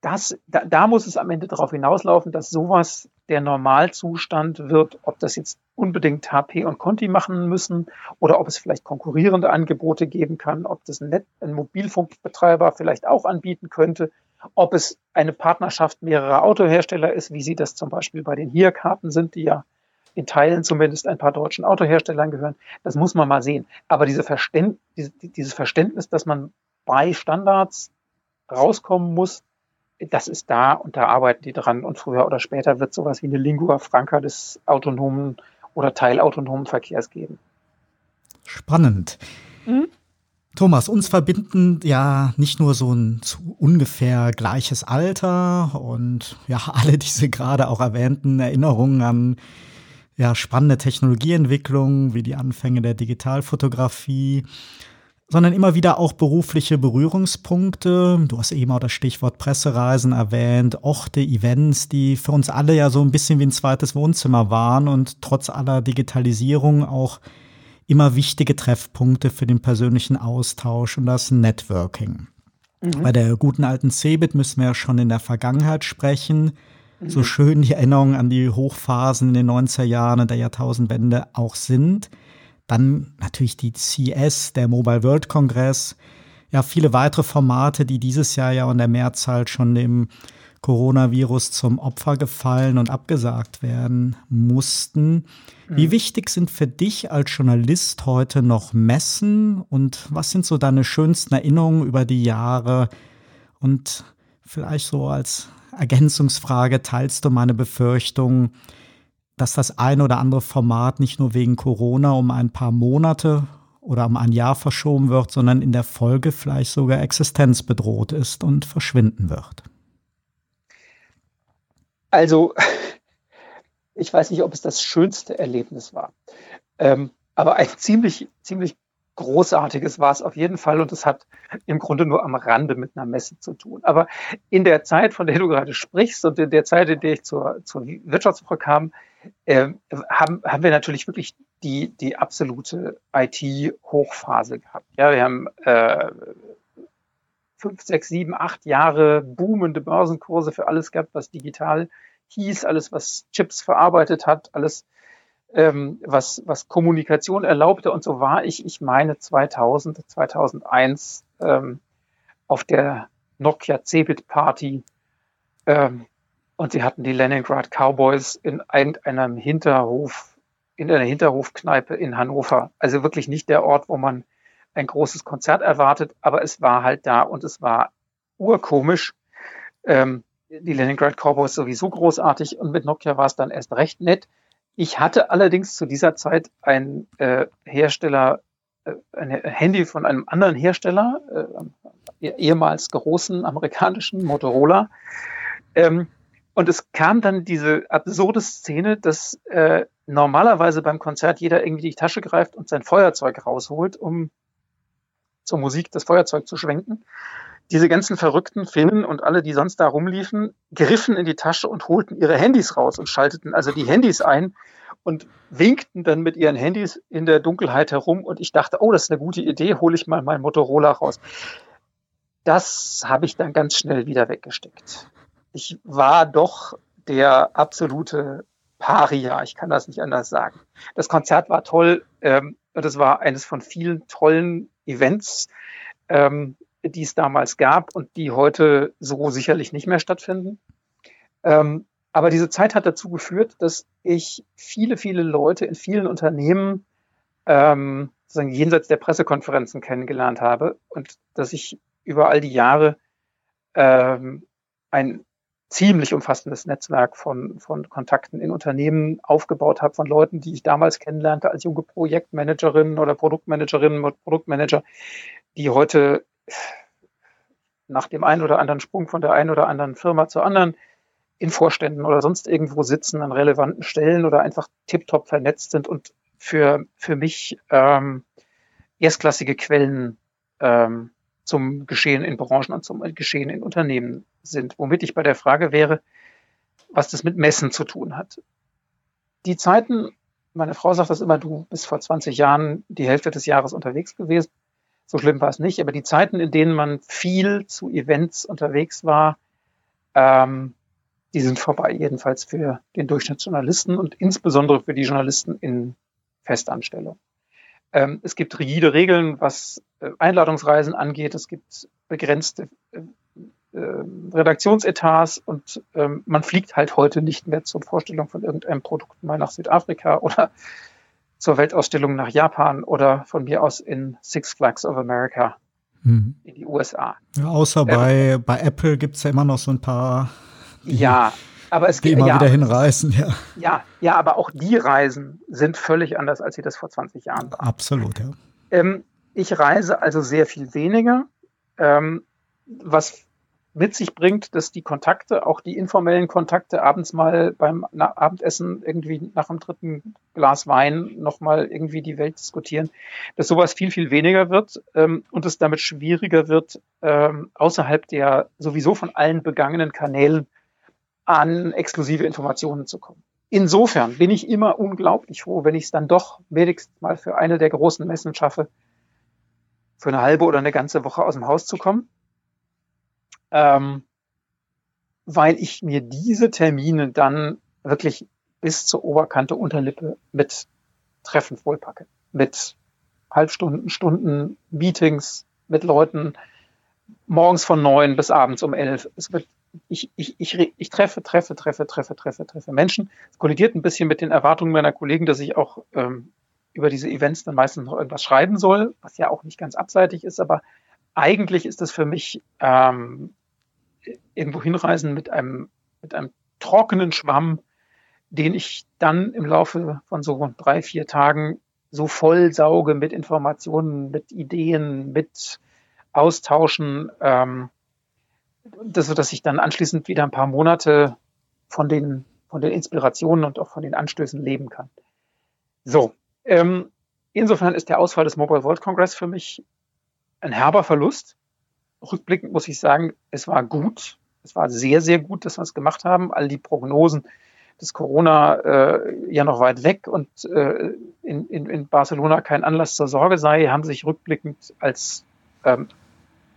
das, da, da muss es am Ende darauf hinauslaufen, dass sowas der Normalzustand wird, ob das jetzt unbedingt HP und Conti machen müssen oder ob es vielleicht konkurrierende Angebote geben kann, ob das ein, Net ein Mobilfunkbetreiber vielleicht auch anbieten könnte, ob es eine Partnerschaft mehrerer Autohersteller ist, wie sie das zum Beispiel bei den HIA-Karten sind, die ja in Teilen zumindest ein paar deutschen Autoherstellern gehören. Das muss man mal sehen. Aber diese Verständ dieses Verständnis, dass man bei Standards rauskommen muss, das ist da und da arbeiten die dran und früher oder später wird sowas wie eine Lingua Franca des autonomen oder teilautonomen Verkehrs geben. Spannend. Mhm. Thomas, uns verbinden ja nicht nur so ein zu ungefähr gleiches Alter und ja, alle diese gerade auch erwähnten Erinnerungen an ja, spannende Technologieentwicklung wie die Anfänge der Digitalfotografie sondern immer wieder auch berufliche Berührungspunkte. Du hast eben auch das Stichwort Pressereisen erwähnt, Orte, Events, die für uns alle ja so ein bisschen wie ein zweites Wohnzimmer waren und trotz aller Digitalisierung auch immer wichtige Treffpunkte für den persönlichen Austausch und das Networking. Mhm. Bei der guten alten Cebit müssen wir ja schon in der Vergangenheit sprechen. mhm. so schön die Erinnerungen an die Hochphasen in den 90er Jahren und der Jahrtausendwende auch sind. Dann natürlich die CS, der Mobile World Congress, ja, viele weitere Formate, die dieses Jahr ja in der Mehrzahl schon dem Coronavirus zum Opfer gefallen und abgesagt werden mussten. Wie mhm. wichtig sind für dich als Journalist heute noch Messen und was sind so deine schönsten Erinnerungen über die Jahre? Und vielleicht so als Ergänzungsfrage, teilst du meine Befürchtung, dass das ein oder andere Format nicht nur wegen Corona um ein paar Monate oder um ein Jahr verschoben wird, sondern in der Folge vielleicht sogar existenzbedroht ist und verschwinden wird? Also, ich weiß nicht, ob es das schönste Erlebnis war. Ähm, aber ein ziemlich, ziemlich großartiges war es auf jeden Fall und es hat im Grunde nur am Rande mit einer Messe zu tun. Aber in der Zeit, von der du gerade sprichst und in der Zeit, in der ich zur, zur Wirtschaftswoche kam, äh, haben, haben wir natürlich wirklich die, die absolute IT-Hochphase gehabt. Ja, wir haben äh, fünf, sechs, sieben, acht Jahre boomende Börsenkurse für alles gehabt, was digital hieß, alles, was Chips verarbeitet hat, alles, ähm, was, was Kommunikation erlaubte. Und so war ich, ich meine, 2000, 2001 ähm, auf der Nokia Cebit Party ähm, und sie hatten die Leningrad Cowboys in einem Hinterhof, in einer Hinterhofkneipe in Hannover. Also wirklich nicht der Ort, wo man ein großes Konzert erwartet, aber es war halt da und es war urkomisch. Ähm, die Leningrad Cowboys sowieso großartig und mit Nokia war es dann erst recht nett. Ich hatte allerdings zu dieser Zeit ein äh, Hersteller, äh, ein Handy von einem anderen Hersteller, äh, ehemals großen amerikanischen Motorola. Ähm, und es kam dann diese absurde Szene, dass äh, normalerweise beim Konzert jeder irgendwie die Tasche greift und sein Feuerzeug rausholt, um zur Musik das Feuerzeug zu schwenken. Diese ganzen verrückten Finnen und alle, die sonst da rumliefen, griffen in die Tasche und holten ihre Handys raus und schalteten also die Handys ein und winkten dann mit ihren Handys in der Dunkelheit herum. Und ich dachte, oh, das ist eine gute Idee, hole ich mal mein Motorola raus. Das habe ich dann ganz schnell wieder weggesteckt. Ich war doch der absolute Paria, ich kann das nicht anders sagen. Das Konzert war toll ähm, es war eines von vielen tollen Events, ähm, die es damals gab und die heute so sicherlich nicht mehr stattfinden. Ähm, aber diese Zeit hat dazu geführt, dass ich viele, viele Leute in vielen Unternehmen ähm, sozusagen jenseits der Pressekonferenzen kennengelernt habe und dass ich über all die Jahre ähm, ein ziemlich umfassendes Netzwerk von, von Kontakten in Unternehmen aufgebaut habe, von Leuten, die ich damals kennenlernte als junge Projektmanagerin oder Produktmanagerin oder Produktmanager, die heute nach dem einen oder anderen Sprung von der einen oder anderen Firma zur anderen in Vorständen oder sonst irgendwo sitzen an relevanten Stellen oder einfach tiptop vernetzt sind und für, für mich ähm, erstklassige Quellen ähm, zum Geschehen in Branchen und zum Geschehen in Unternehmen sind. Womit ich bei der Frage wäre, was das mit Messen zu tun hat. Die Zeiten, meine Frau sagt das immer, du bist vor 20 Jahren die Hälfte des Jahres unterwegs gewesen. So schlimm war es nicht, aber die Zeiten, in denen man viel zu Events unterwegs war, ähm, die sind vorbei, jedenfalls für den Durchschnittsjournalisten und insbesondere für die Journalisten in Festanstellung. Ähm, es gibt rigide Regeln, was äh, Einladungsreisen angeht. Es gibt begrenzte äh, äh, Redaktionsetats und ähm, man fliegt halt heute nicht mehr zur Vorstellung von irgendeinem Produkt mal nach Südafrika oder zur Weltausstellung nach Japan oder von mir aus in Six Flags of America mhm. in die USA. Ja, außer bei, ähm, bei Apple gibt es ja immer noch so ein paar. Ja, aber es die immer ja, wieder hinreisen, ja. Ja, ja, aber auch die Reisen sind völlig anders, als sie das vor 20 Jahren waren. Absolut, ja. Ähm, ich reise also sehr viel weniger, ähm, was mit sich bringt, dass die Kontakte, auch die informellen Kontakte, abends mal beim Abendessen irgendwie nach dem dritten Glas Wein nochmal irgendwie die Welt diskutieren, dass sowas viel, viel weniger wird ähm, und es damit schwieriger wird, ähm, außerhalb der sowieso von allen begangenen Kanälen an exklusive Informationen zu kommen. Insofern bin ich immer unglaublich froh, wenn ich es dann doch wenigstens mal für eine der großen Messen schaffe, für eine halbe oder eine ganze Woche aus dem Haus zu kommen. Ähm, weil ich mir diese Termine dann wirklich bis zur Oberkante Unterlippe mit Treffen vollpacke. Mit Halbstunden, Stunden, Meetings mit Leuten, morgens von neun bis abends um elf. Es wird, ich, ich, ich, ich treffe, treffe, treffe, treffe, treffe, treffe Menschen. Es kollidiert ein bisschen mit den Erwartungen meiner Kollegen, dass ich auch ähm, über diese Events dann meistens noch irgendwas schreiben soll, was ja auch nicht ganz abseitig ist, aber eigentlich ist das für mich ähm, irgendwo hinreisen mit einem, mit einem trockenen Schwamm, den ich dann im Laufe von so drei, vier Tagen so voll sauge mit Informationen, mit Ideen, mit Austauschen, ähm, das, so dass ich dann anschließend wieder ein paar Monate von den, von den Inspirationen und auch von den Anstößen leben kann. So, ähm, insofern ist der Ausfall des Mobile World Congress für mich ein herber Verlust. Rückblickend muss ich sagen, es war gut. Es war sehr, sehr gut, dass wir es gemacht haben. All die Prognosen, dass Corona äh, ja noch weit weg und äh, in, in, in Barcelona kein Anlass zur Sorge sei, haben sich rückblickend als ähm,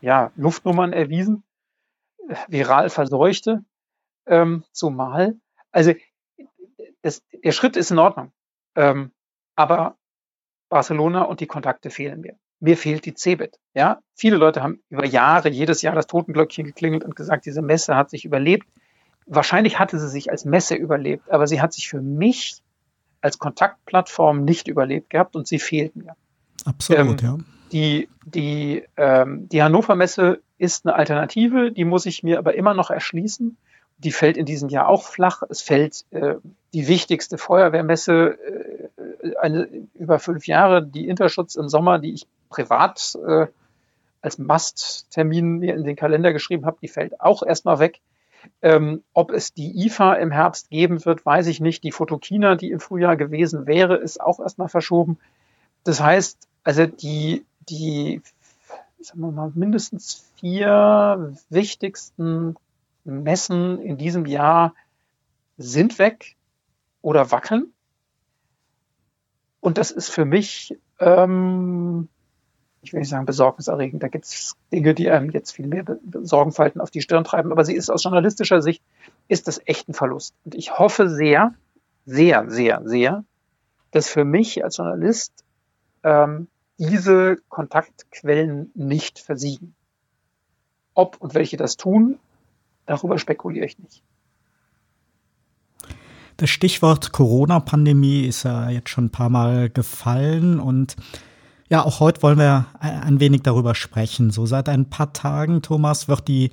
ja, Luftnummern erwiesen, viral verseuchte, ähm, zumal. Also das, der Schritt ist in Ordnung, ähm, aber Barcelona und die Kontakte fehlen mir. Mir fehlt die Cebit. Ja, viele Leute haben über Jahre jedes Jahr das Totenglöckchen geklingelt und gesagt, diese Messe hat sich überlebt. Wahrscheinlich hatte sie sich als Messe überlebt, aber sie hat sich für mich als Kontaktplattform nicht überlebt gehabt und sie fehlt mir. Absolut, ähm, ja. Die, die, ähm, die Hannover Messe ist eine Alternative, die muss ich mir aber immer noch erschließen. Die fällt in diesem Jahr auch flach. Es fällt äh, die wichtigste Feuerwehrmesse äh, eine, über fünf Jahre, die Interschutz im Sommer, die ich privat äh, als Must-Termin mir in den Kalender geschrieben habe, die fällt auch erstmal weg. Ähm, ob es die IFA im Herbst geben wird, weiß ich nicht. Die Fotokina, die im Frühjahr gewesen wäre, ist auch erstmal verschoben. Das heißt, also die, die, sagen wir mal, mindestens vier wichtigsten Messen in diesem Jahr sind weg oder wackeln. Und das ist für mich, ähm, ich will nicht sagen besorgniserregend, da gibt es Dinge, die einem jetzt viel mehr Sorgenfalten auf die Stirn treiben, aber sie ist aus journalistischer Sicht, ist das echt ein Verlust. Und ich hoffe sehr, sehr, sehr, sehr, dass für mich als Journalist ähm, diese Kontaktquellen nicht versiegen. Ob und welche das tun, darüber spekuliere ich nicht. Das Stichwort Corona-Pandemie ist ja jetzt schon ein paar Mal gefallen und ja, auch heute wollen wir ein wenig darüber sprechen. So seit ein paar Tagen, Thomas, wird die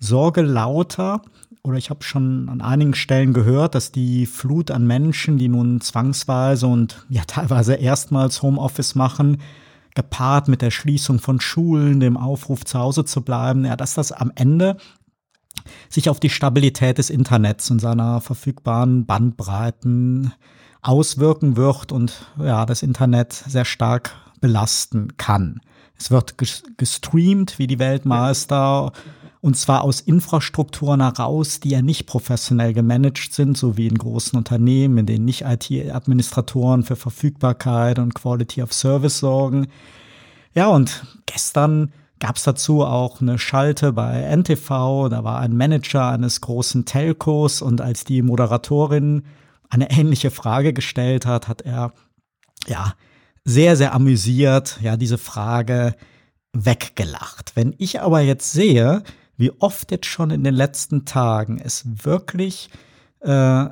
Sorge lauter, oder ich habe schon an einigen Stellen gehört, dass die Flut an Menschen, die nun zwangsweise und ja teilweise erstmals Homeoffice machen, gepaart mit der Schließung von Schulen, dem Aufruf zu Hause zu bleiben, ja, dass das am Ende sich auf die Stabilität des Internets und seiner verfügbaren Bandbreiten auswirken wird und ja, das Internet sehr stark belasten kann. Es wird gestreamt wie die Weltmeister und zwar aus Infrastrukturen heraus, die ja nicht professionell gemanagt sind, so wie in großen Unternehmen, in denen nicht IT-Administratoren für Verfügbarkeit und Quality of Service sorgen. Ja, und gestern gab es dazu auch eine Schalte bei NTV, da war ein Manager eines großen Telcos und als die Moderatorin eine ähnliche Frage gestellt hat, hat er ja sehr, sehr amüsiert, ja, diese Frage weggelacht. Wenn ich aber jetzt sehe, wie oft jetzt schon in den letzten Tagen es wirklich äh,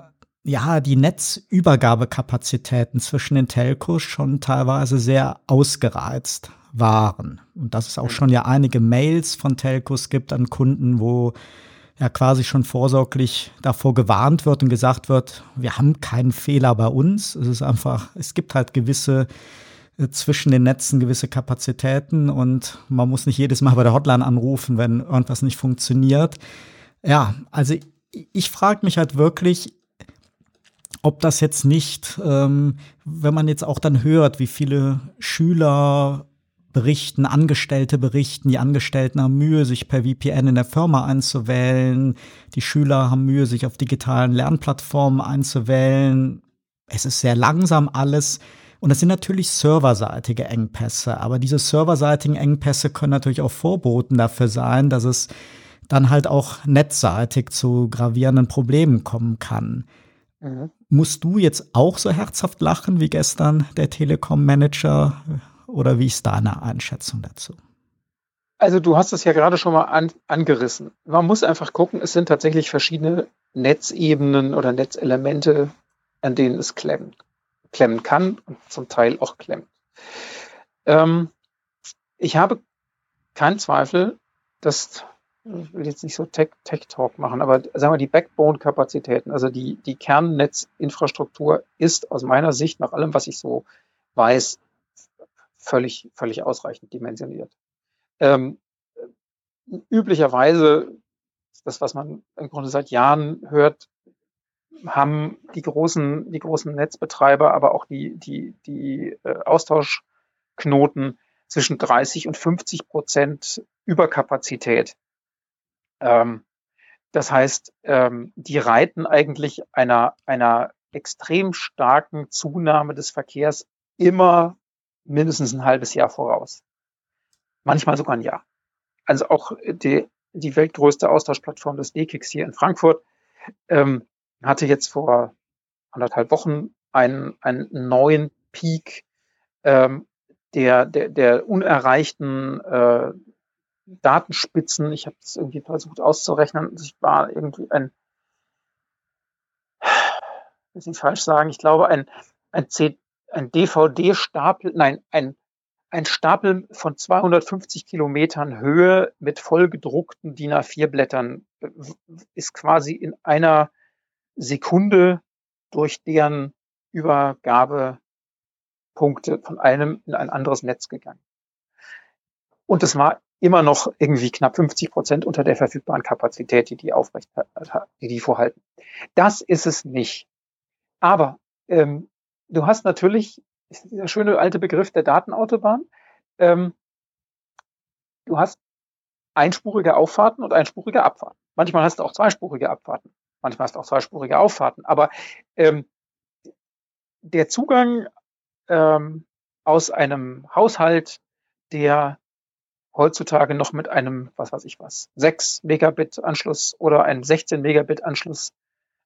ja die Netzübergabekapazitäten zwischen den Telcos schon teilweise sehr ausgereizt waren. Und dass es auch schon ja einige Mails von Telcos gibt an Kunden, wo ja quasi schon vorsorglich davor gewarnt wird und gesagt wird, wir haben keinen Fehler bei uns. Es ist einfach, es gibt halt gewisse zwischen den Netzen gewisse Kapazitäten und man muss nicht jedes Mal bei der Hotline anrufen, wenn irgendwas nicht funktioniert. Ja, also ich frage mich halt wirklich, ob das jetzt nicht, ähm, wenn man jetzt auch dann hört, wie viele Schüler berichten, Angestellte berichten, die Angestellten haben Mühe, sich per VPN in der Firma einzuwählen, die Schüler haben Mühe, sich auf digitalen Lernplattformen einzuwählen. Es ist sehr langsam alles. Und das sind natürlich serverseitige Engpässe, aber diese serverseitigen Engpässe können natürlich auch Vorboten dafür sein, dass es dann halt auch netzseitig zu gravierenden Problemen kommen kann. Mhm. Musst du jetzt auch so herzhaft lachen wie gestern der Telekom-Manager oder wie ist deine Einschätzung dazu? Also du hast es ja gerade schon mal an, angerissen. Man muss einfach gucken, es sind tatsächlich verschiedene Netzebenen oder Netzelemente, an denen es klemmt, klemmen kann und zum Teil auch klemmt. Ähm, ich habe keinen Zweifel, dass ich will jetzt nicht so Tech-Talk Tech machen, aber sagen wir die Backbone-Kapazitäten, also die, die Kernnetzinfrastruktur ist aus meiner Sicht, nach allem, was ich so weiß, völlig, völlig ausreichend dimensioniert. Ähm, üblicherweise, das, was man im Grunde seit Jahren hört, haben die großen, die großen Netzbetreiber, aber auch die, die, die äh, Austauschknoten zwischen 30 und 50 Prozent Überkapazität. Ähm, das heißt, ähm, die reiten eigentlich einer, einer extrem starken Zunahme des Verkehrs immer mindestens ein halbes Jahr voraus. Manchmal sogar ein Jahr. Also auch die, die weltgrößte Austauschplattform des DKIX hier in Frankfurt ähm, hatte jetzt vor anderthalb Wochen einen, einen neuen Peak ähm, der, der, der unerreichten äh, Datenspitzen. Ich habe es irgendwie versucht auszurechnen. Ich war irgendwie ein, will ich falsch sagen, ich glaube ein, ein, ein DVD-Stapel, nein, ein, ein Stapel von 250 Kilometern Höhe mit vollgedruckten DIN A4-Blättern äh, ist quasi in einer Sekunde durch deren Übergabepunkte von einem in ein anderes Netz gegangen. Und es war immer noch irgendwie knapp 50 Prozent unter der verfügbaren Kapazität, die die aufrecht, die die vorhalten. Das ist es nicht. Aber ähm, du hast natürlich dieser schöne alte Begriff der Datenautobahn. Ähm, du hast einspurige Auffahrten und einspurige Abfahrten. Manchmal hast du auch zweispurige Abfahrten. Manchmal hast auch zweispurige Auffahrten. Aber ähm, der Zugang ähm, aus einem Haushalt, der heutzutage noch mit einem, was weiß ich was, 6 Megabit Anschluss oder einem 16 Megabit Anschluss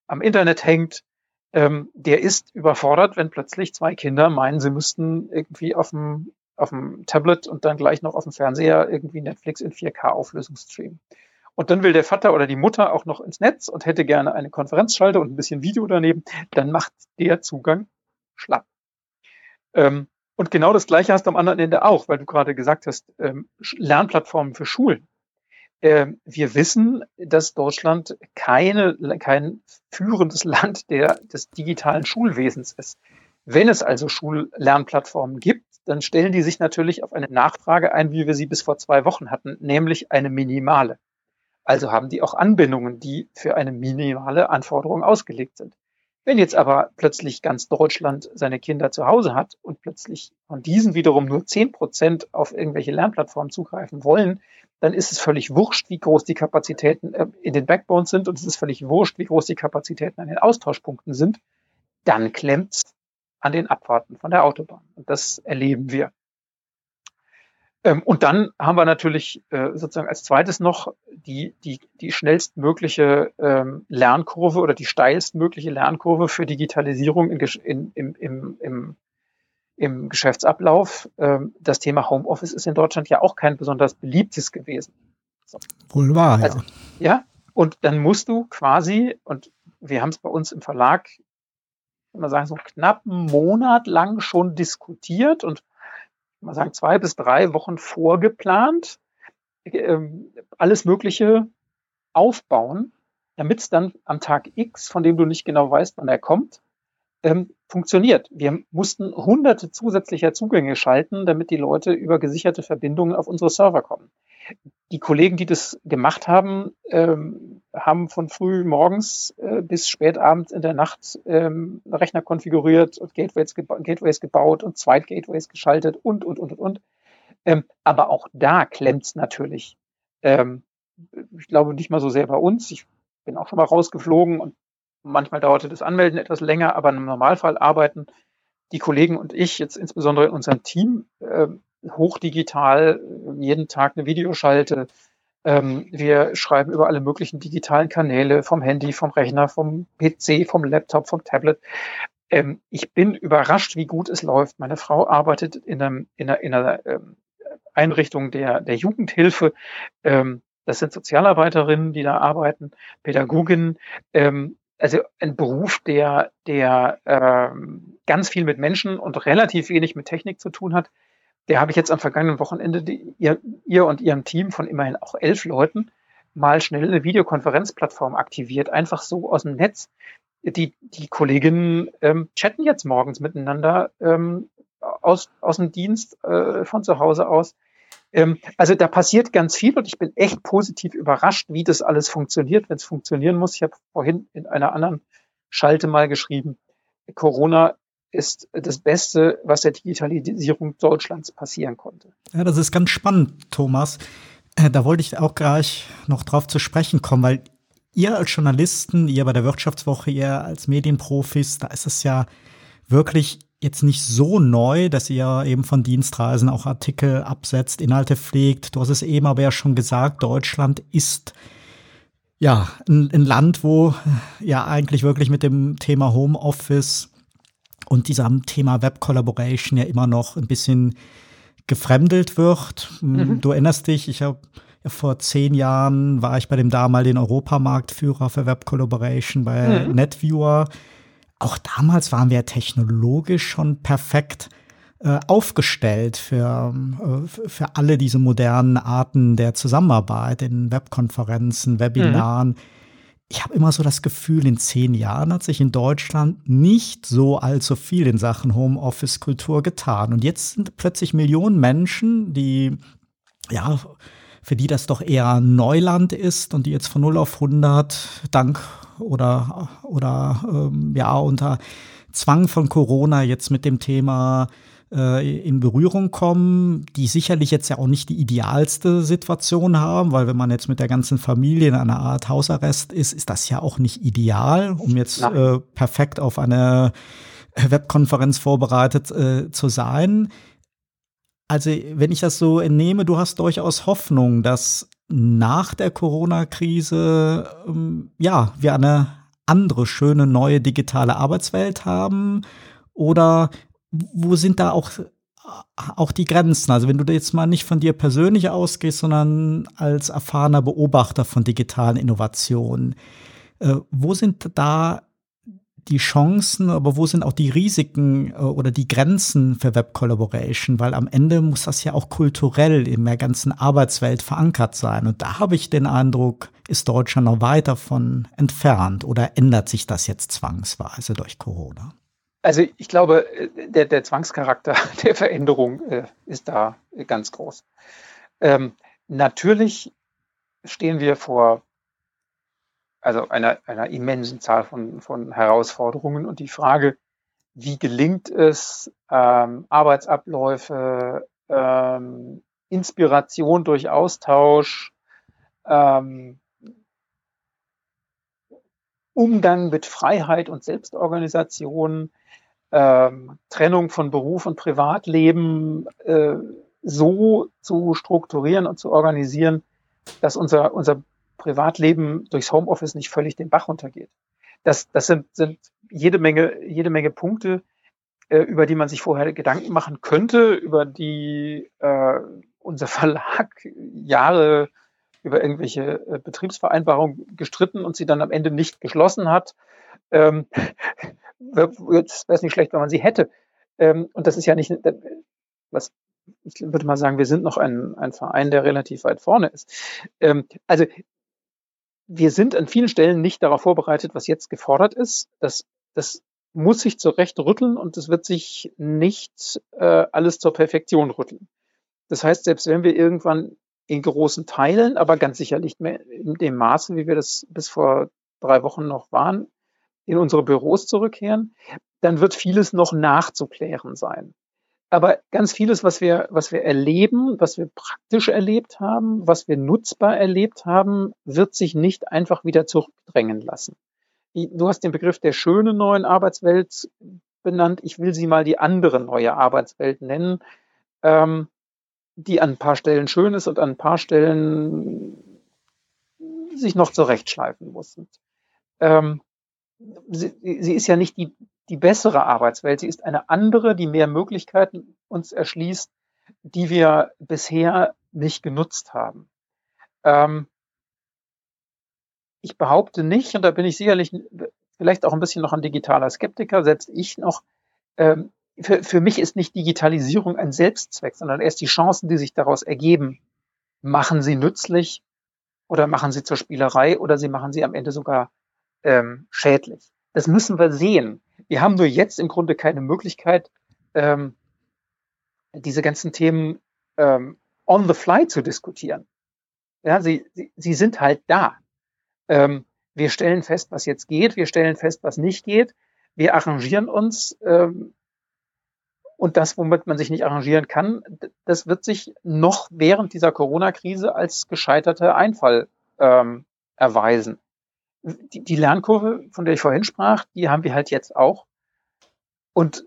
am Internet hängt, ähm, der ist überfordert, wenn plötzlich zwei Kinder meinen, sie müssten irgendwie auf dem, auf dem Tablet und dann gleich noch auf dem Fernseher irgendwie Netflix in 4K-Auflösung streamen. Und dann will der Vater oder die Mutter auch noch ins Netz und hätte gerne eine Konferenzschalte und ein bisschen Video daneben, dann macht der Zugang schlapp. Ähm, und genau das Gleiche hast du am anderen Ende auch, weil du gerade gesagt hast, ähm, Lernplattformen für Schulen. Ähm, wir wissen, dass Deutschland keine, kein führendes Land der, des digitalen Schulwesens ist. Wenn es also Schullernplattformen gibt, dann stellen die sich natürlich auf eine Nachfrage ein, wie wir sie bis vor zwei Wochen hatten, nämlich eine minimale. Also haben die auch Anbindungen, die für eine minimale Anforderung ausgelegt sind. Wenn jetzt aber plötzlich ganz Deutschland seine Kinder zu Hause hat und plötzlich von diesen wiederum nur zehn Prozent auf irgendwelche Lernplattformen zugreifen wollen, dann ist es völlig wurscht, wie groß die Kapazitäten äh, in den Backbones sind und es ist völlig wurscht, wie groß die Kapazitäten an den Austauschpunkten sind. Dann klemmt's an den Abfahrten von der Autobahn. Und das erleben wir. Ähm, und dann haben wir natürlich äh, sozusagen als zweites noch die, die, die schnellstmögliche ähm, Lernkurve oder die steilstmögliche Lernkurve für Digitalisierung in, in, im, im, im, im Geschäftsablauf. Ähm, das Thema Homeoffice ist in Deutschland ja auch kein besonders beliebtes gewesen. So. Wohl wahr, ja. Also, ja, und dann musst du quasi, und wir haben es bei uns im Verlag, kann man sagen, so knapp einen Monat lang schon diskutiert und mal sagen, zwei bis drei Wochen vorgeplant, ähm, alles Mögliche aufbauen, damit es dann am Tag X, von dem du nicht genau weißt, wann er kommt, ähm, funktioniert. Wir mussten hunderte zusätzlicher Zugänge schalten, damit die Leute über gesicherte Verbindungen auf unsere Server kommen. Die Kollegen, die das gemacht haben, ähm, haben von früh morgens äh, bis spät abends in der Nacht ähm, Rechner konfiguriert und Gateways, geba Gateways gebaut und Zweitgateways geschaltet und, und, und, und, und. Ähm, aber auch da klemmt's natürlich. Ähm, ich glaube nicht mal so sehr bei uns. Ich bin auch schon mal rausgeflogen und manchmal dauerte das Anmelden etwas länger, aber im Normalfall arbeiten die Kollegen und ich, jetzt insbesondere in unserem Team, äh, hochdigital, jeden Tag eine Videoschalte, Ähm, wir schreiben über alle möglichen digitalen Kanäle, vom Handy, vom Rechner, vom PC, vom Laptop, vom Tablet. Ähm, ich bin überrascht, wie gut es läuft. Meine Frau arbeitet in, einem, in einer, in einer ähm, Einrichtung der, der Jugendhilfe. Ähm, das sind Sozialarbeiterinnen, die da arbeiten, Pädagoginnen. Also ein Beruf, der, der ähm, ganz viel mit Menschen und relativ wenig mit Technik zu tun hat. Der habe ich jetzt am vergangenen Wochenende die, ihr, ihr und ihrem Team von immerhin auch elf Leuten mal schnell eine Videokonferenzplattform aktiviert, einfach so aus dem Netz. Die, die Kolleginnen ähm, chatten jetzt morgens miteinander ähm, aus, aus dem Dienst äh, von zu Hause aus. Ähm, also da passiert ganz viel und ich bin echt positiv überrascht, wie das alles funktioniert, wenn es funktionieren muss. Ich habe vorhin in einer anderen Schalte mal geschrieben, Corona ist das Beste, was der Digitalisierung Deutschlands passieren konnte. Ja, das ist ganz spannend, Thomas. Äh, da wollte ich auch gleich noch drauf zu sprechen kommen, weil ihr als Journalisten, ihr bei der Wirtschaftswoche, ihr als Medienprofis, da ist es ja wirklich jetzt nicht so neu, dass ihr eben von Dienstreisen auch Artikel absetzt, Inhalte pflegt. Du hast es eben aber ja schon gesagt, Deutschland ist ja ein, ein Land, wo ja eigentlich wirklich mit dem Thema Homeoffice und diesem Thema Web Collaboration ja immer noch ein bisschen gefremdelt wird. Mhm. Du erinnerst dich, ich habe ja, vor zehn Jahren war ich bei dem damaligen Europamarktführer für Web Collaboration bei mhm. NetViewer auch damals waren wir technologisch schon perfekt äh, aufgestellt für, äh, für alle diese modernen Arten der Zusammenarbeit in Webkonferenzen, Webinaren. Mhm. Ich habe immer so das Gefühl, in zehn Jahren hat sich in Deutschland nicht so allzu viel in Sachen Homeoffice-Kultur getan. Und jetzt sind plötzlich Millionen Menschen, die ja für die das doch eher Neuland ist und die jetzt von 0 auf 100 dank oder, oder ähm, ja unter Zwang von Corona jetzt mit dem Thema äh, in Berührung kommen, die sicherlich jetzt ja auch nicht die idealste Situation haben, weil wenn man jetzt mit der ganzen Familie in einer Art Hausarrest ist, ist das ja auch nicht ideal, um jetzt äh, perfekt auf eine Webkonferenz vorbereitet äh, zu sein. Also, wenn ich das so entnehme, du hast durchaus Hoffnung, dass nach der Corona-Krise ähm, ja wir eine andere schöne neue digitale Arbeitswelt haben oder wo sind da auch auch die Grenzen? Also wenn du jetzt mal nicht von dir persönlich ausgehst, sondern als erfahrener Beobachter von digitalen Innovationen, äh, wo sind da die Chancen, aber wo sind auch die Risiken äh, oder die Grenzen für Web Collaboration? Weil am Ende muss das ja auch kulturell in der ganzen Arbeitswelt verankert sein. Und da habe ich den Eindruck, ist Deutschland noch weit davon entfernt oder ändert sich das jetzt zwangsweise durch Corona? Also ich glaube, der, der Zwangscharakter der Veränderung äh, ist da ganz groß. Ähm, natürlich stehen wir vor also einer, einer immensen Zahl von, von Herausforderungen. Und die Frage, wie gelingt es, ähm, Arbeitsabläufe, ähm, Inspiration durch Austausch, ähm, Umgang mit Freiheit und Selbstorganisation, ähm, Trennung von Beruf und Privatleben äh, so zu strukturieren und zu organisieren, dass unser, unser Privatleben durchs Homeoffice nicht völlig den Bach runtergeht. Das, das sind, sind jede Menge, jede Menge Punkte, äh, über die man sich vorher Gedanken machen könnte, über die äh, unser Verlag Jahre über irgendwelche äh, Betriebsvereinbarungen gestritten und sie dann am Ende nicht geschlossen hat. Ähm, wäre es nicht schlecht, wenn man sie hätte. Ähm, und das ist ja nicht, was ich würde mal sagen, wir sind noch ein, ein Verein, der relativ weit vorne ist. Ähm, also wir sind an vielen Stellen nicht darauf vorbereitet, was jetzt gefordert ist. Das, das muss sich zurecht rütteln und es wird sich nicht äh, alles zur Perfektion rütteln. Das heißt, selbst wenn wir irgendwann in großen Teilen, aber ganz sicher nicht mehr in dem Maße, wie wir das bis vor drei Wochen noch waren, in unsere Büros zurückkehren, dann wird vieles noch nachzuklären sein. Aber ganz vieles, was wir, was wir erleben, was wir praktisch erlebt haben, was wir nutzbar erlebt haben, wird sich nicht einfach wieder zurückdrängen lassen. Du hast den Begriff der schönen neuen Arbeitswelt benannt. Ich will sie mal die andere neue Arbeitswelt nennen, ähm, die an ein paar Stellen schön ist und an ein paar Stellen sich noch zurechtschleifen muss. Ähm, sie, sie ist ja nicht die, die bessere Arbeitswelt, sie ist eine andere, die mehr Möglichkeiten uns erschließt, die wir bisher nicht genutzt haben. Ähm, ich behaupte nicht, und da bin ich sicherlich vielleicht auch ein bisschen noch ein digitaler Skeptiker, selbst ich noch, ähm, für, für mich ist nicht Digitalisierung ein Selbstzweck, sondern erst die Chancen, die sich daraus ergeben, machen sie nützlich oder machen sie zur Spielerei oder sie machen sie am Ende sogar ähm, schädlich. Das müssen wir sehen. Wir haben nur jetzt im Grunde keine Möglichkeit, ähm, diese ganzen Themen ähm, on the fly zu diskutieren. Ja, sie, sie, sie sind halt da. Ähm, wir stellen fest, was jetzt geht, wir stellen fest, was nicht geht, wir arrangieren uns ähm, und das, womit man sich nicht arrangieren kann, das wird sich noch während dieser Corona-Krise als gescheiterter Einfall ähm, erweisen. Die, die Lernkurve, von der ich vorhin sprach, die haben wir halt jetzt auch. Und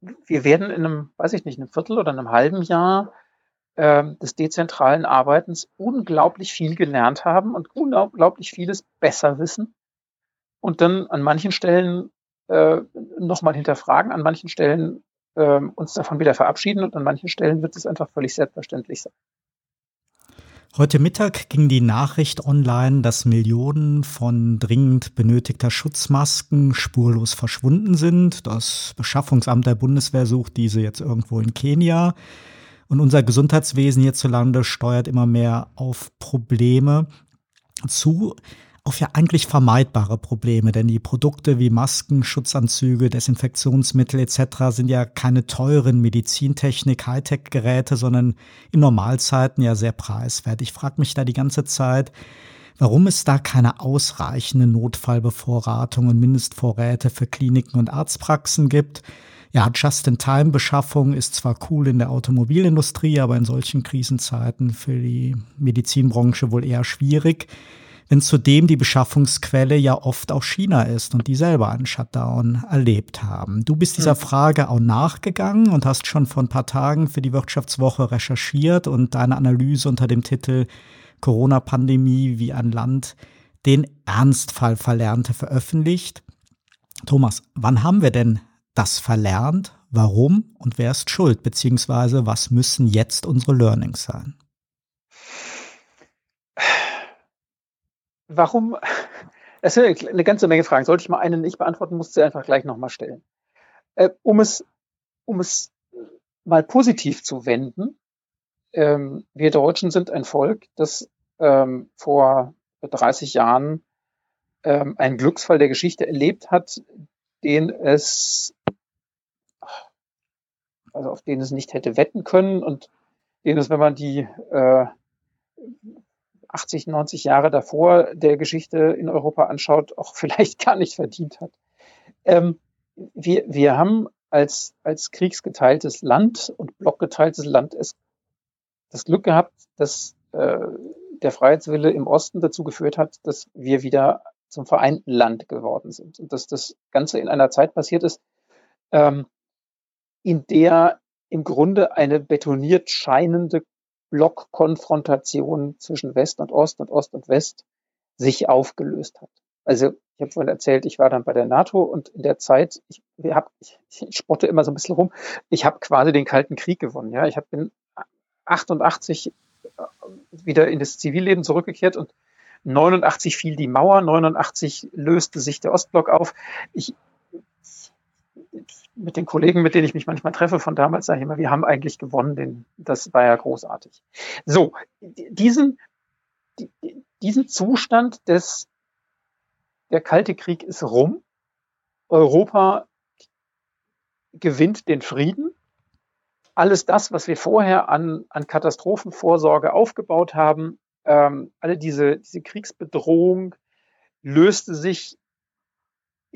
wir werden in einem, weiß ich nicht, einem Viertel oder einem halben Jahr äh, des dezentralen Arbeitens unglaublich viel gelernt haben und unglaublich vieles besser wissen und dann an manchen Stellen äh, nochmal hinterfragen, an manchen Stellen äh, uns davon wieder verabschieden und an manchen Stellen wird es einfach völlig selbstverständlich sein. Heute Mittag ging die Nachricht online, dass Millionen von dringend benötigter Schutzmasken spurlos verschwunden sind. Das Beschaffungsamt der Bundeswehr sucht diese jetzt irgendwo in Kenia. Und unser Gesundheitswesen hierzulande steuert immer mehr auf Probleme zu auf ja eigentlich vermeidbare Probleme, denn die Produkte wie Masken, Schutzanzüge, Desinfektionsmittel etc. sind ja keine teuren Medizintechnik, Hightech-Geräte, sondern in Normalzeiten ja sehr preiswert. Ich frage mich da die ganze Zeit, warum es da keine ausreichende Notfallbevorratung und Mindestvorräte für Kliniken und Arztpraxen gibt. Ja, Just-in-Time-Beschaffung ist zwar cool in der Automobilindustrie, aber in solchen Krisenzeiten für die Medizinbranche wohl eher schwierig wenn zudem die Beschaffungsquelle ja oft auch China ist und die selber einen Shutdown erlebt haben. Du bist dieser hm. Frage auch nachgegangen und hast schon vor ein paar Tagen für die Wirtschaftswoche recherchiert und deine Analyse unter dem Titel Corona-Pandemie wie ein Land den Ernstfall verlernte veröffentlicht. Thomas, wann haben wir denn das verlernt? Warum und wer ist schuld? Beziehungsweise was müssen jetzt unsere Learnings sein? Warum, das sind eine ganze Menge Fragen. Sollte ich mal eine nicht beantworten, muss sie einfach gleich nochmal stellen. Äh, um es, um es mal positiv zu wenden, ähm, wir Deutschen sind ein Volk, das ähm, vor 30 Jahren ähm, einen Glücksfall der Geschichte erlebt hat, den es, also auf den es nicht hätte wetten können und den es, wenn man die äh, 80, 90 Jahre davor der Geschichte in Europa anschaut, auch vielleicht gar nicht verdient hat. Ähm, wir, wir haben als, als kriegsgeteiltes Land und blockgeteiltes Land es, das Glück gehabt, dass äh, der Freiheitswille im Osten dazu geführt hat, dass wir wieder zum vereinten Land geworden sind. Und dass das Ganze in einer Zeit passiert ist, ähm, in der im Grunde eine betoniert scheinende Blockkonfrontation zwischen West und Ost und Ost und West sich aufgelöst hat. Also ich habe vorhin erzählt, ich war dann bei der NATO und in der Zeit, ich, hab, ich, ich spotte immer so ein bisschen rum, ich habe quasi den Kalten Krieg gewonnen. Ja, ich hab, bin 88 äh, wieder in das Zivilleben zurückgekehrt und 89 fiel die Mauer, 89 löste sich der Ostblock auf. Ich mit den Kollegen, mit denen ich mich manchmal treffe von damals, sage ich immer, wir haben eigentlich gewonnen, denn das war ja großartig. So, diesen, diesen Zustand des, der Kalte Krieg ist rum. Europa gewinnt den Frieden. Alles das, was wir vorher an, an Katastrophenvorsorge aufgebaut haben, ähm, alle diese, diese Kriegsbedrohung löste sich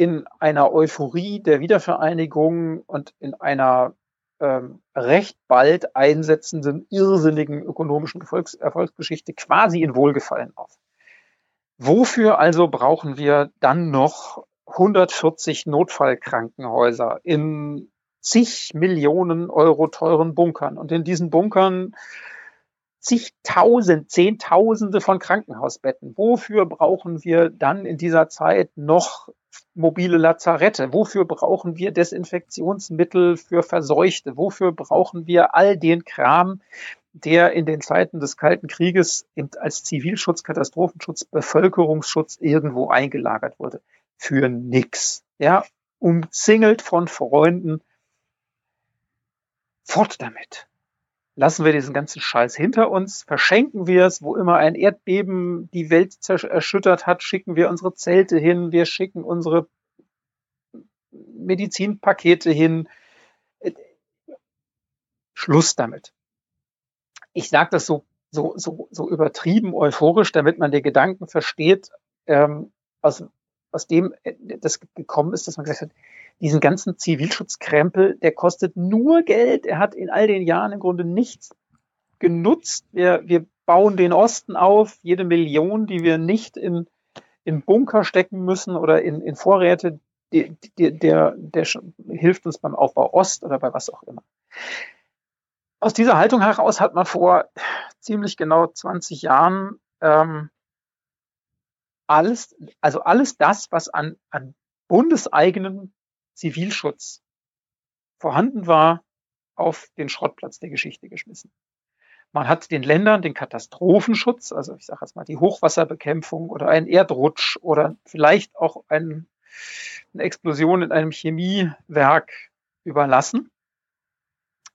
in einer Euphorie der Wiedervereinigung und in einer ähm, recht bald einsetzenden, irrsinnigen ökonomischen Erfolgs Erfolgsgeschichte quasi in Wohlgefallen auf. Wofür also brauchen wir dann noch 140 Notfallkrankenhäuser in zig Millionen Euro teuren Bunkern? Und in diesen Bunkern zigtausend, zehntausende von Krankenhausbetten. Wofür brauchen wir dann in dieser Zeit noch mobile Lazarette? Wofür brauchen wir Desinfektionsmittel für Verseuchte? Wofür brauchen wir all den Kram, der in den Zeiten des Kalten Krieges als Zivilschutz, Katastrophenschutz, Bevölkerungsschutz irgendwo eingelagert wurde? Für nix. Ja, umzingelt von Freunden. Fort damit. Lassen wir diesen ganzen Scheiß hinter uns, verschenken wir es, wo immer ein Erdbeben die Welt erschüttert hat, schicken wir unsere Zelte hin, wir schicken unsere Medizinpakete hin. Schluss damit. Ich sage das so, so, so, so übertrieben euphorisch, damit man den Gedanken versteht, ähm, aus, aus dem das gekommen ist, dass man gesagt hat, diesen ganzen Zivilschutzkrempel, der kostet nur Geld. Er hat in all den Jahren im Grunde nichts genutzt. Wir, wir bauen den Osten auf. Jede Million, die wir nicht in, in Bunker stecken müssen oder in, in Vorräte, die, die, der, der hilft uns beim Aufbau Ost oder bei was auch immer. Aus dieser Haltung heraus hat man vor ziemlich genau 20 Jahren ähm, alles, also alles das, was an, an bundeseigenen Zivilschutz vorhanden war, auf den Schrottplatz der Geschichte geschmissen. Man hat den Ländern den Katastrophenschutz, also ich sage jetzt mal die Hochwasserbekämpfung oder einen Erdrutsch oder vielleicht auch ein, eine Explosion in einem Chemiewerk überlassen,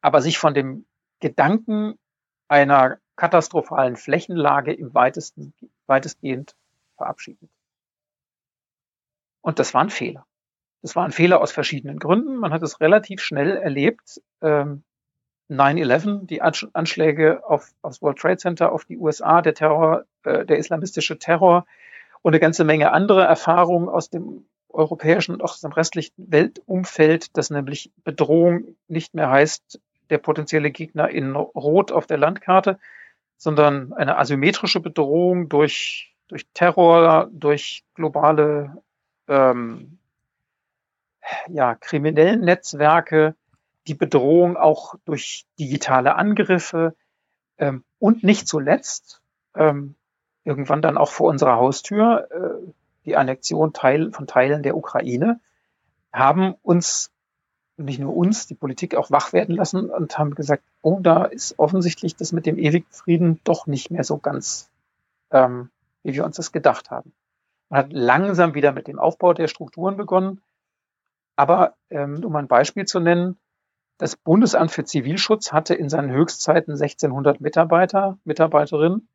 aber sich von dem Gedanken einer katastrophalen Flächenlage im weitesten, weitestgehend verabschiedet. Und das war ein Fehler. Das war ein Fehler aus verschiedenen Gründen. Man hat es relativ schnell erlebt. Ähm, 9-11, die Anschläge auf, aufs World Trade Center, auf die USA, der Terror, äh, der islamistische Terror und eine ganze Menge andere Erfahrungen aus dem europäischen und auch aus dem restlichen Weltumfeld, dass nämlich Bedrohung nicht mehr heißt, der potenzielle Gegner in Rot auf der Landkarte, sondern eine asymmetrische Bedrohung durch, durch Terror, durch globale ähm, ja, kriminellen Netzwerke, die Bedrohung auch durch digitale Angriffe ähm, und nicht zuletzt ähm, irgendwann dann auch vor unserer Haustür äh, die Annexion Teil, von Teilen der Ukraine haben uns nicht nur uns, die Politik auch wach werden lassen und haben gesagt, oh, da ist offensichtlich das mit dem ewigen Frieden doch nicht mehr so ganz, ähm, wie wir uns das gedacht haben. Man hat langsam wieder mit dem Aufbau der Strukturen begonnen, aber ähm, um ein Beispiel zu nennen, das Bundesamt für Zivilschutz hatte in seinen Höchstzeiten 1600 Mitarbeiter, Mitarbeiterinnen,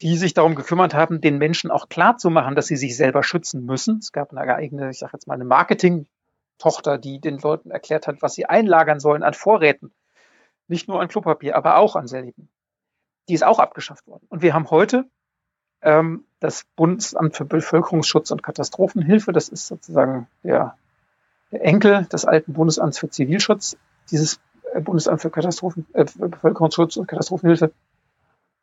die sich darum gekümmert haben, den Menschen auch klar zu machen, dass sie sich selber schützen müssen. Es gab eine eigene, ich sage jetzt mal eine Marketing-Tochter, die den Leuten erklärt hat, was sie einlagern sollen an Vorräten. Nicht nur an Klopapier, aber auch an selben. Die ist auch abgeschafft worden. Und wir haben heute ähm, das Bundesamt für Bevölkerungsschutz und Katastrophenhilfe. Das ist sozusagen der Enkel des alten Bundesamts für Zivilschutz, dieses äh, Bundesamt für Katastrophen, äh, Bevölkerungsschutz und Katastrophenhilfe,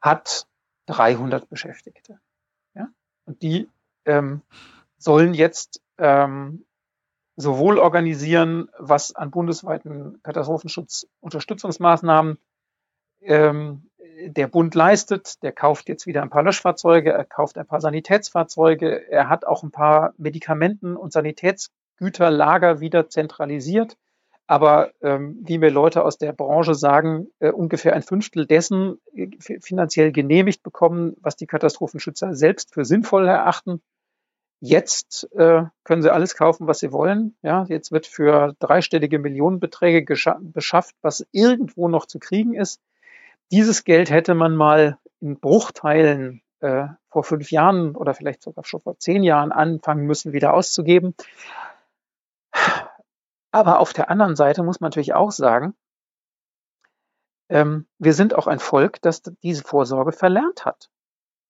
hat 300 Beschäftigte. Ja? Und die ähm, sollen jetzt ähm, sowohl organisieren, was an bundesweiten Katastrophenschutz-Unterstützungsmaßnahmen ähm, der Bund leistet. Der kauft jetzt wieder ein paar Löschfahrzeuge, er kauft ein paar Sanitätsfahrzeuge, er hat auch ein paar Medikamenten und Sanitäts Güterlager wieder zentralisiert. Aber ähm, wie mir Leute aus der Branche sagen, äh, ungefähr ein Fünftel dessen äh, finanziell genehmigt bekommen, was die Katastrophenschützer selbst für sinnvoll erachten. Jetzt äh, können sie alles kaufen, was sie wollen. Ja, jetzt wird für dreistellige Millionenbeträge beschafft, was irgendwo noch zu kriegen ist. Dieses Geld hätte man mal in Bruchteilen äh, vor fünf Jahren oder vielleicht sogar schon vor zehn Jahren anfangen müssen, wieder auszugeben. Aber auf der anderen Seite muss man natürlich auch sagen, ähm, wir sind auch ein Volk, das diese Vorsorge verlernt hat.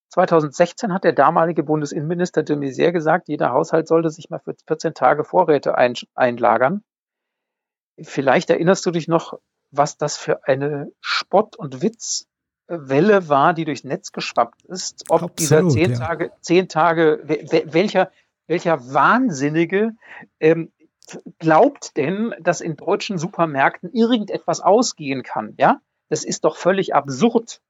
2016 hat der damalige Bundesinnenminister de Maizière gesagt, jeder Haushalt sollte sich mal für 14 Tage Vorräte ein, einlagern. Vielleicht erinnerst du dich noch, was das für eine Spott- und Witzwelle war, die durchs Netz geschwappt ist. Ob Absolut, dieser zehn ja. Tage, zehn Tage, welcher, welcher Wahnsinnige ähm, glaubt denn, dass in deutschen Supermärkten irgendetwas ausgehen kann? Ja, das ist doch völlig absurd.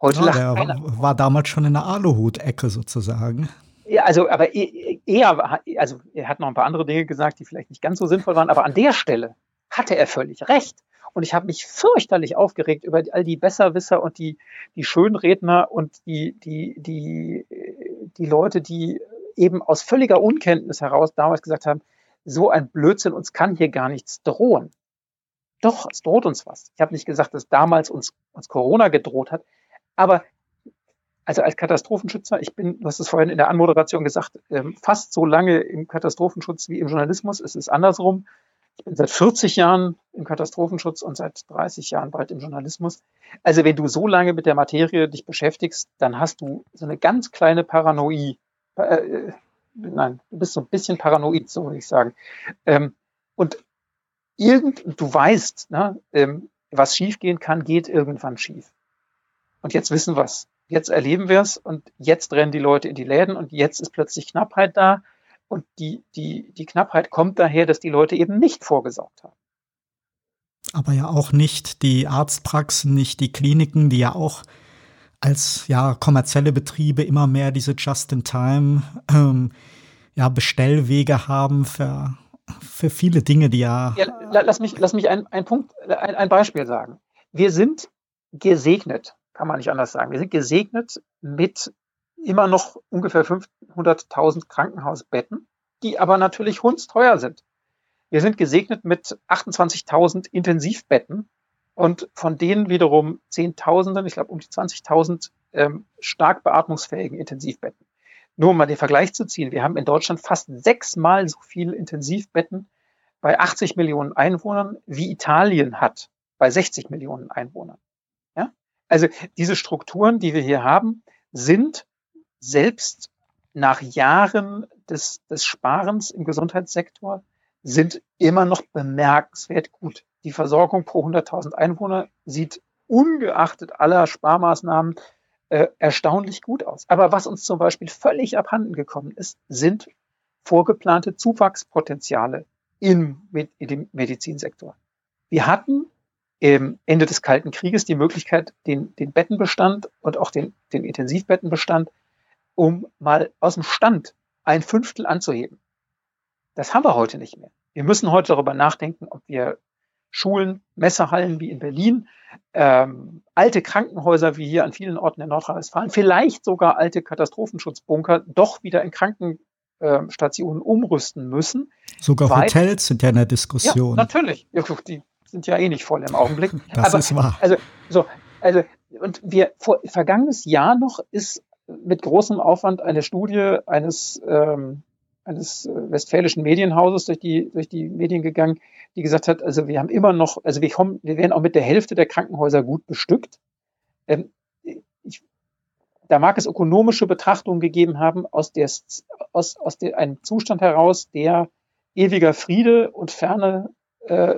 Heute ja, lacht der keiner. war damals schon in der Aluhut-Ecke sozusagen. Ja, also, aber e, eher, also er hat noch ein paar andere Dinge gesagt, die vielleicht nicht ganz so sinnvoll waren, aber an der Stelle hatte er völlig recht. Und ich habe mich fürchterlich aufgeregt über all die Besserwisser und die, die Schönredner und die, die, die, die Leute, die eben aus völliger Unkenntnis heraus damals gesagt haben, so ein Blödsinn, uns kann hier gar nichts drohen. Doch, es droht uns was. Ich habe nicht gesagt, dass damals uns, uns Corona gedroht hat, aber also als Katastrophenschützer, ich bin, du hast es vorhin in der Anmoderation gesagt, ähm, fast so lange im Katastrophenschutz wie im Journalismus. Es ist andersrum. Ich bin seit 40 Jahren im Katastrophenschutz und seit 30 Jahren bald im Journalismus. Also wenn du so lange mit der Materie dich beschäftigst, dann hast du so eine ganz kleine Paranoie. Äh, nein, du bist so ein bisschen paranoid, so würde ich sagen. Ähm, und irgend, du weißt, ne, ähm, was schiefgehen kann, geht irgendwann schief. Und jetzt wissen wir es. Jetzt erleben wir es und jetzt rennen die Leute in die Läden und jetzt ist plötzlich Knappheit da. Und die, die, die Knappheit kommt daher, dass die Leute eben nicht vorgesorgt haben. Aber ja auch nicht die Arztpraxen, nicht die Kliniken, die ja auch als ja kommerzielle Betriebe immer mehr diese Just-in-Time ähm, ja, Bestellwege haben für, für viele Dinge, die ja. ja lass mich, lass mich ein, ein Punkt, ein, ein Beispiel sagen. Wir sind gesegnet kann man nicht anders sagen. Wir sind gesegnet mit immer noch ungefähr 500.000 Krankenhausbetten, die aber natürlich hundsteuer sind. Wir sind gesegnet mit 28.000 Intensivbetten und von denen wiederum Zehntausenden, ich glaube um die 20.000 ähm, stark beatmungsfähigen Intensivbetten. Nur um mal den Vergleich zu ziehen, wir haben in Deutschland fast sechsmal so viele Intensivbetten bei 80 Millionen Einwohnern, wie Italien hat bei 60 Millionen Einwohnern. Also diese Strukturen, die wir hier haben, sind selbst nach Jahren des, des Sparens im Gesundheitssektor sind immer noch bemerkenswert gut. Die Versorgung pro 100.000 Einwohner sieht ungeachtet aller Sparmaßnahmen äh, erstaunlich gut aus. Aber was uns zum Beispiel völlig abhanden gekommen ist, sind vorgeplante Zuwachspotenziale im, in dem Medizinsektor. Wir hatten Ende des Kalten Krieges die Möglichkeit, den, den Bettenbestand und auch den, den Intensivbettenbestand, um mal aus dem Stand ein Fünftel anzuheben. Das haben wir heute nicht mehr. Wir müssen heute darüber nachdenken, ob wir Schulen, Messerhallen wie in Berlin, ähm, alte Krankenhäuser wie hier an vielen Orten in Nordrhein-Westfalen, vielleicht sogar alte Katastrophenschutzbunker doch wieder in Krankenstationen umrüsten müssen. Sogar Hotels sind ja in der Diskussion. Ja, natürlich. Ja, die sind ja eh nicht voll im Augenblick. Das Aber, ist wahr. Also, so, also, und wir, vor, vergangenes Jahr noch ist mit großem Aufwand eine Studie eines, ähm, eines westfälischen Medienhauses durch die, durch die Medien gegangen, die gesagt hat, also wir haben immer noch, also wir kommen, wir werden auch mit der Hälfte der Krankenhäuser gut bestückt. Ähm, ich, da mag es ökonomische Betrachtungen gegeben haben aus, der, aus, aus der, einem Zustand heraus, der ewiger Friede und Ferne äh,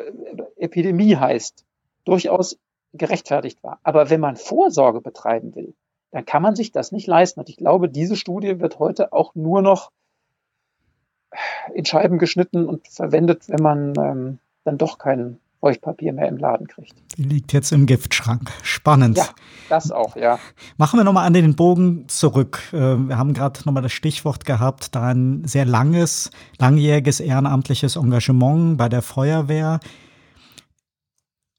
Epidemie heißt, durchaus gerechtfertigt war. Aber wenn man Vorsorge betreiben will, dann kann man sich das nicht leisten. Und ich glaube, diese Studie wird heute auch nur noch in Scheiben geschnitten und verwendet, wenn man ähm, dann doch keinen Feuchtpapier mehr im Laden kriegt. Die liegt jetzt im Giftschrank. Spannend. Ja, das auch, ja. Machen wir nochmal an den Bogen zurück. Äh, wir haben gerade nochmal das Stichwort gehabt, dein sehr langes, langjähriges ehrenamtliches Engagement bei der Feuerwehr.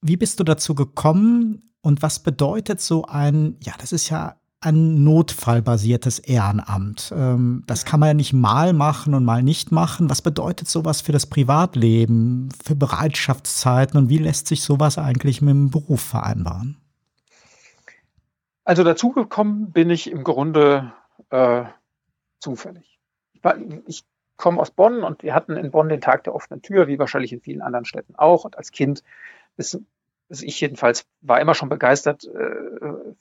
Wie bist du dazu gekommen und was bedeutet so ein, ja, das ist ja ein notfallbasiertes Ehrenamt. Ähm, das kann man ja nicht mal machen und mal nicht machen. Was bedeutet sowas für das Privatleben, für Bereitschaftszeiten und wie lässt sich sowas eigentlich mit dem Beruf vereinbaren? Also dazugekommen bin ich im Grunde äh, zufällig. Ich, ich komme aus Bonn und wir hatten in Bonn den Tag der offenen Tür, wie wahrscheinlich in vielen anderen Städten auch. Und als Kind, bis, bis ich jedenfalls, war immer schon begeistert äh,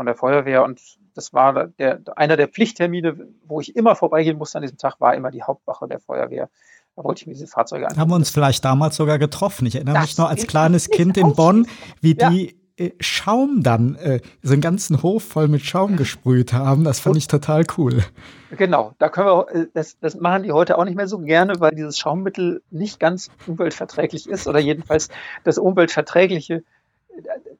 von der Feuerwehr und das war der, einer der Pflichttermine, wo ich immer vorbeigehen musste an diesem Tag, war immer die Hauptwache der Feuerwehr. Da wollte ich mir diese Fahrzeuge anschauen. Haben wir uns vielleicht damals sogar getroffen. Ich erinnere das mich noch als kleines Kind in Bonn, wie ja. die äh, Schaum dann, äh, so einen ganzen Hof voll mit Schaum gesprüht haben. Das fand ich total cool. Genau, da können wir, äh, das, das machen die heute auch nicht mehr so gerne, weil dieses Schaummittel nicht ganz umweltverträglich ist oder jedenfalls das umweltverträgliche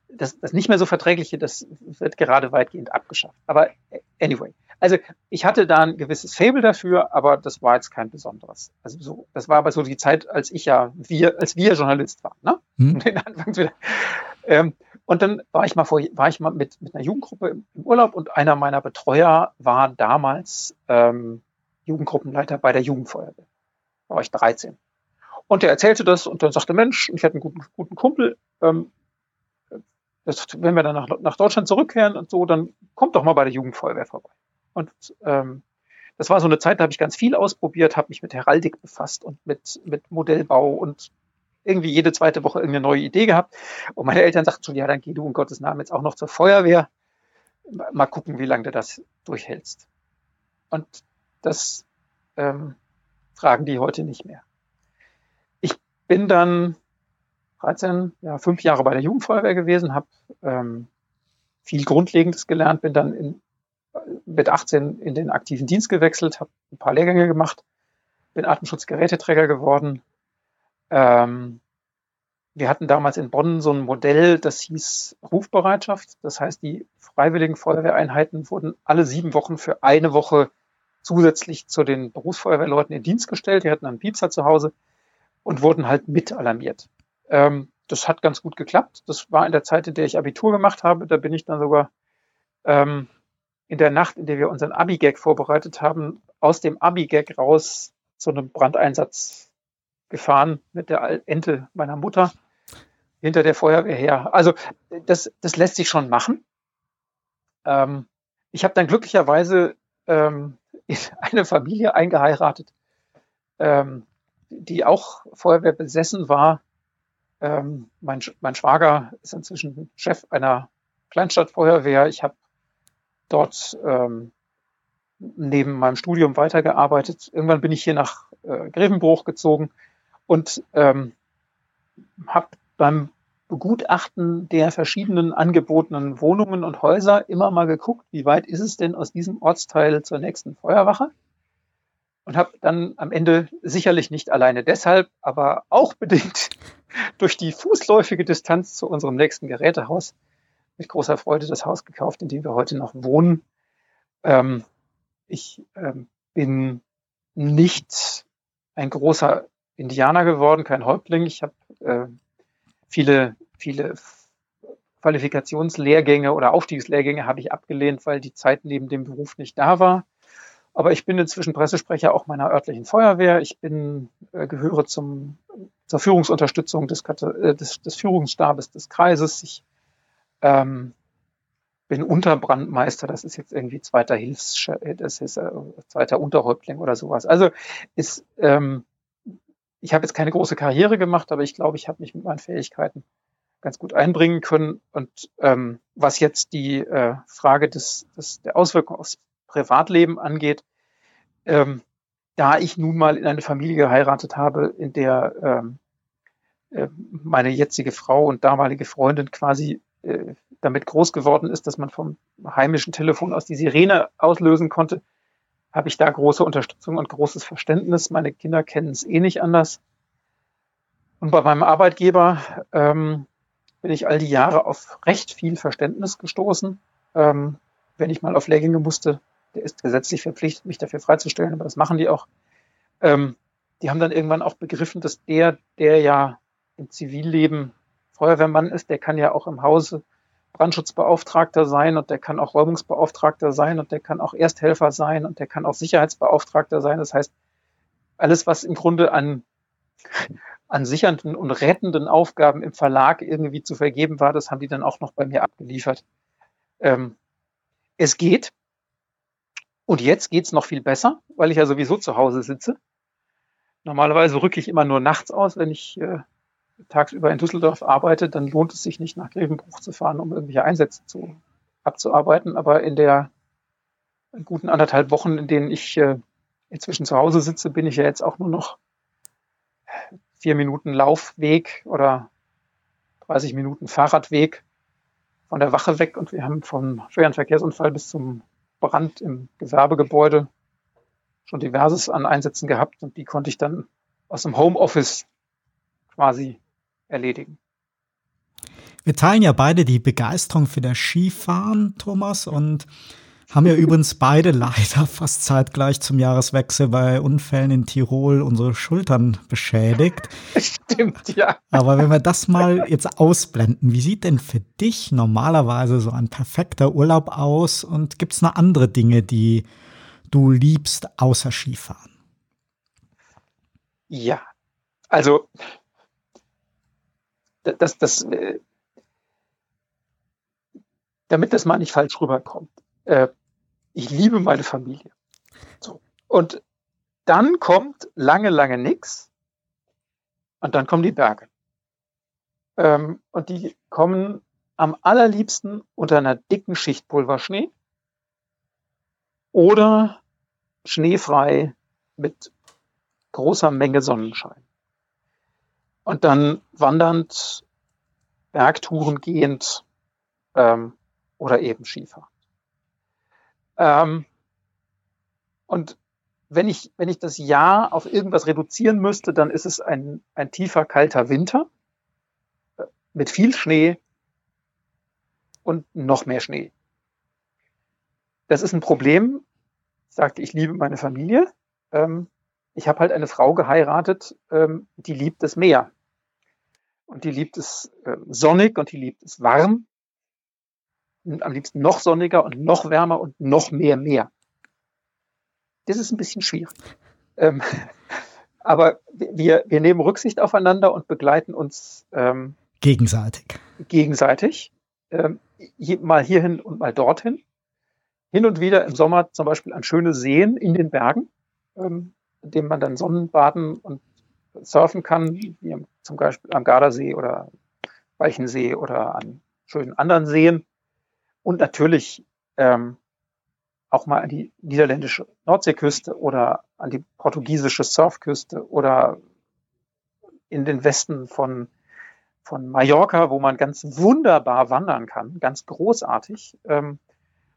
das, das nicht mehr so Verträgliche, das wird gerade weitgehend abgeschafft. Aber anyway, also ich hatte da ein gewisses Fable dafür, aber das war jetzt kein besonderes. Also so, das war aber so die Zeit, als ich ja wir, als wir Journalist waren, ne? Hm. Den Anfangs wieder. Ähm, und dann war ich mal vor, war ich mal mit, mit einer Jugendgruppe im, im Urlaub und einer meiner Betreuer war damals ähm, Jugendgruppenleiter bei der Jugendfeuerwehr. Da war ich 13. Und der erzählte das und dann sagte, Mensch, ich hatte einen guten, guten Kumpel, ähm, das, wenn wir dann nach, nach Deutschland zurückkehren und so, dann kommt doch mal bei der Jugendfeuerwehr vorbei. Und ähm, das war so eine Zeit, da habe ich ganz viel ausprobiert, habe mich mit Heraldik befasst und mit, mit Modellbau und irgendwie jede zweite Woche irgendeine neue Idee gehabt. Und meine Eltern sagten schon, ja, dann geh du in Gottes Namen jetzt auch noch zur Feuerwehr. Mal gucken, wie lange du das durchhältst. Und das ähm, fragen die heute nicht mehr. Ich bin dann 13, ja, fünf Jahre bei der Jugendfeuerwehr gewesen, habe ähm, viel Grundlegendes gelernt, bin dann in, mit 18 in den aktiven Dienst gewechselt, habe ein paar Lehrgänge gemacht, bin Atemschutzgeräteträger geworden, ähm, wir hatten damals in Bonn so ein Modell, das hieß Rufbereitschaft. Das heißt, die freiwilligen Feuerwehreinheiten wurden alle sieben Wochen für eine Woche zusätzlich zu den Berufsfeuerwehrleuten in Dienst gestellt. Die hatten einen Piepser zu Hause und wurden halt mit alarmiert. Ähm, das hat ganz gut geklappt. Das war in der Zeit, in der ich Abitur gemacht habe. Da bin ich dann sogar ähm, in der Nacht, in der wir unseren Abi-Gag vorbereitet haben, aus dem Abi-Gag raus zu einem Brandeinsatz gefahren mit der Ente meiner Mutter hinter der Feuerwehr her. Also das, das lässt sich schon machen. Ähm, ich habe dann glücklicherweise ähm, in eine Familie eingeheiratet, ähm, die auch Feuerwehr besessen war. Ähm, mein, mein Schwager ist inzwischen Chef einer Kleinstadtfeuerwehr. Ich habe dort ähm, neben meinem Studium weitergearbeitet. Irgendwann bin ich hier nach äh, Grevenbruch gezogen und ähm, habe beim Begutachten der verschiedenen angebotenen Wohnungen und Häuser immer mal geguckt, wie weit ist es denn aus diesem Ortsteil zur nächsten Feuerwache und habe dann am Ende sicherlich nicht alleine deshalb, aber auch bedingt durch die fußläufige Distanz zu unserem nächsten Gerätehaus mit großer Freude das Haus gekauft, in dem wir heute noch wohnen. Ähm, ich ähm, bin nicht ein großer Indianer geworden, kein Häuptling. Ich habe äh, viele, viele Qualifikationslehrgänge oder Aufstiegslehrgänge habe ich abgelehnt, weil die Zeit neben dem Beruf nicht da war. Aber ich bin inzwischen Pressesprecher auch meiner örtlichen Feuerwehr. Ich bin, äh, gehöre zum, zur Führungsunterstützung des, äh, des, des Führungsstabes des Kreises. Ich ähm, bin Unterbrandmeister, das ist jetzt irgendwie zweiter Hilfs, das ist äh, zweiter Unterhäuptling oder sowas. Also ist ähm, ich habe jetzt keine große Karriere gemacht, aber ich glaube, ich habe mich mit meinen Fähigkeiten ganz gut einbringen können. Und ähm, was jetzt die äh, Frage des, des, der Auswirkungen aufs Privatleben angeht, ähm, da ich nun mal in eine Familie geheiratet habe, in der ähm, äh, meine jetzige Frau und damalige Freundin quasi äh, damit groß geworden ist, dass man vom heimischen Telefon aus die Sirene auslösen konnte, habe ich da große Unterstützung und großes Verständnis. Meine Kinder kennen es eh nicht anders. Und bei meinem Arbeitgeber ähm, bin ich all die Jahre auf recht viel Verständnis gestoßen. Ähm, wenn ich mal auf Lehrgänge musste, der ist gesetzlich verpflichtet, mich dafür freizustellen, aber das machen die auch. Ähm, die haben dann irgendwann auch begriffen, dass der, der ja im Zivilleben Feuerwehrmann ist, der kann ja auch im Hause Brandschutzbeauftragter sein und der kann auch Räumungsbeauftragter sein und der kann auch Ersthelfer sein und der kann auch Sicherheitsbeauftragter sein. Das heißt, alles, was im Grunde an, an sichernden und rettenden Aufgaben im Verlag irgendwie zu vergeben war, das haben die dann auch noch bei mir abgeliefert. Ähm, es geht. Und jetzt geht's noch viel besser, weil ich ja sowieso zu Hause sitze. Normalerweise rücke ich immer nur nachts aus, wenn ich äh, tagsüber in Düsseldorf arbeite, dann lohnt es sich nicht nach Grevenbruch zu fahren, um irgendwelche Einsätze zu, abzuarbeiten. Aber in der guten anderthalb Wochen, in denen ich äh, inzwischen zu Hause sitze, bin ich ja jetzt auch nur noch vier Minuten Laufweg oder 30 Minuten Fahrradweg von der Wache weg und wir haben vom schweren Verkehrsunfall bis zum Brand im Gewerbegebäude schon diverses an Einsätzen gehabt und die konnte ich dann aus dem Homeoffice quasi erledigen. Wir teilen ja beide die Begeisterung für das Skifahren, Thomas, und haben ja übrigens beide leider fast zeitgleich zum Jahreswechsel bei Unfällen in Tirol unsere Schultern beschädigt. Stimmt, ja. Aber wenn wir das mal jetzt ausblenden, wie sieht denn für dich normalerweise so ein perfekter Urlaub aus und gibt es noch andere Dinge, die du liebst außer Skifahren? Ja, also das, das, äh, damit das mal nicht falsch rüberkommt. Äh, ich liebe meine Familie. So. Und dann kommt lange, lange nichts. Und dann kommen die Berge. Ähm, und die kommen am allerliebsten unter einer dicken Schicht Pulverschnee oder schneefrei mit großer Menge Sonnenschein. Und dann wandernd, Bergtouren gehend ähm, oder eben Skifahren. Ähm, und wenn ich, wenn ich das Jahr auf irgendwas reduzieren müsste, dann ist es ein, ein tiefer, kalter Winter äh, mit viel Schnee und noch mehr Schnee. Das ist ein Problem. Ich sagte, ich liebe meine Familie. Ähm, ich habe halt eine Frau geheiratet, ähm, die liebt das Meer. Und die liebt es äh, sonnig und die liebt es warm am liebsten noch sonniger und noch wärmer und noch mehr Meer. Das ist ein bisschen schwierig. Ähm, aber wir, wir nehmen Rücksicht aufeinander und begleiten uns ähm, gegenseitig. Gegenseitig. Ähm, mal hierhin und mal dorthin. Hin und wieder im Sommer zum Beispiel an schöne Seen in den Bergen, ähm, in denen man dann Sonnenbaden und surfen kann, wie zum Beispiel am Gardasee oder Weichensee oder an schönen anderen Seen. Und natürlich ähm, auch mal an die niederländische Nordseeküste oder an die portugiesische Surfküste oder in den Westen von, von Mallorca, wo man ganz wunderbar wandern kann, ganz großartig ähm,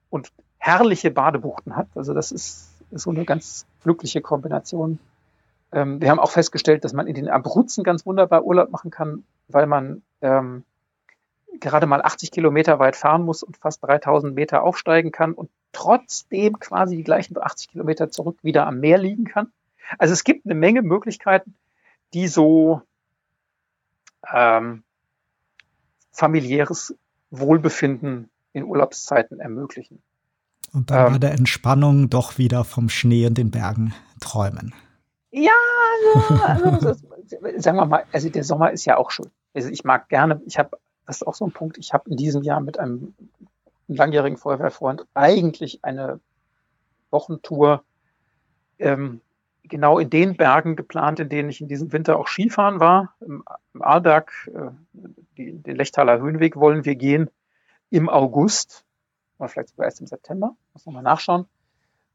und herrliche Badebuchten hat. Also das ist, ist so eine ganz glückliche Kombination. Ähm, wir haben auch festgestellt, dass man in den Abruzzen ganz wunderbar Urlaub machen kann, weil man ähm, gerade mal 80 Kilometer weit fahren muss und fast 3000 Meter aufsteigen kann und trotzdem quasi die gleichen 80 Kilometer zurück wieder am Meer liegen kann. Also es gibt eine Menge Möglichkeiten, die so ähm, familiäres Wohlbefinden in Urlaubszeiten ermöglichen. Und dann ähm, bei der Entspannung doch wieder vom Schnee und den Bergen träumen. Ja, also, also sagen wir mal, also der Sommer ist ja auch schön. Also ich mag gerne, ich habe das ist auch so ein Punkt. Ich habe in diesem Jahr mit einem langjährigen Feuerwehrfreund eigentlich eine Wochentour ähm, genau in den Bergen geplant, in denen ich in diesem Winter auch Skifahren war. Im, im Arlberg, äh, die, den Lechtaler Höhenweg wollen wir gehen im August oder vielleicht sogar erst im September. Muss nochmal nachschauen.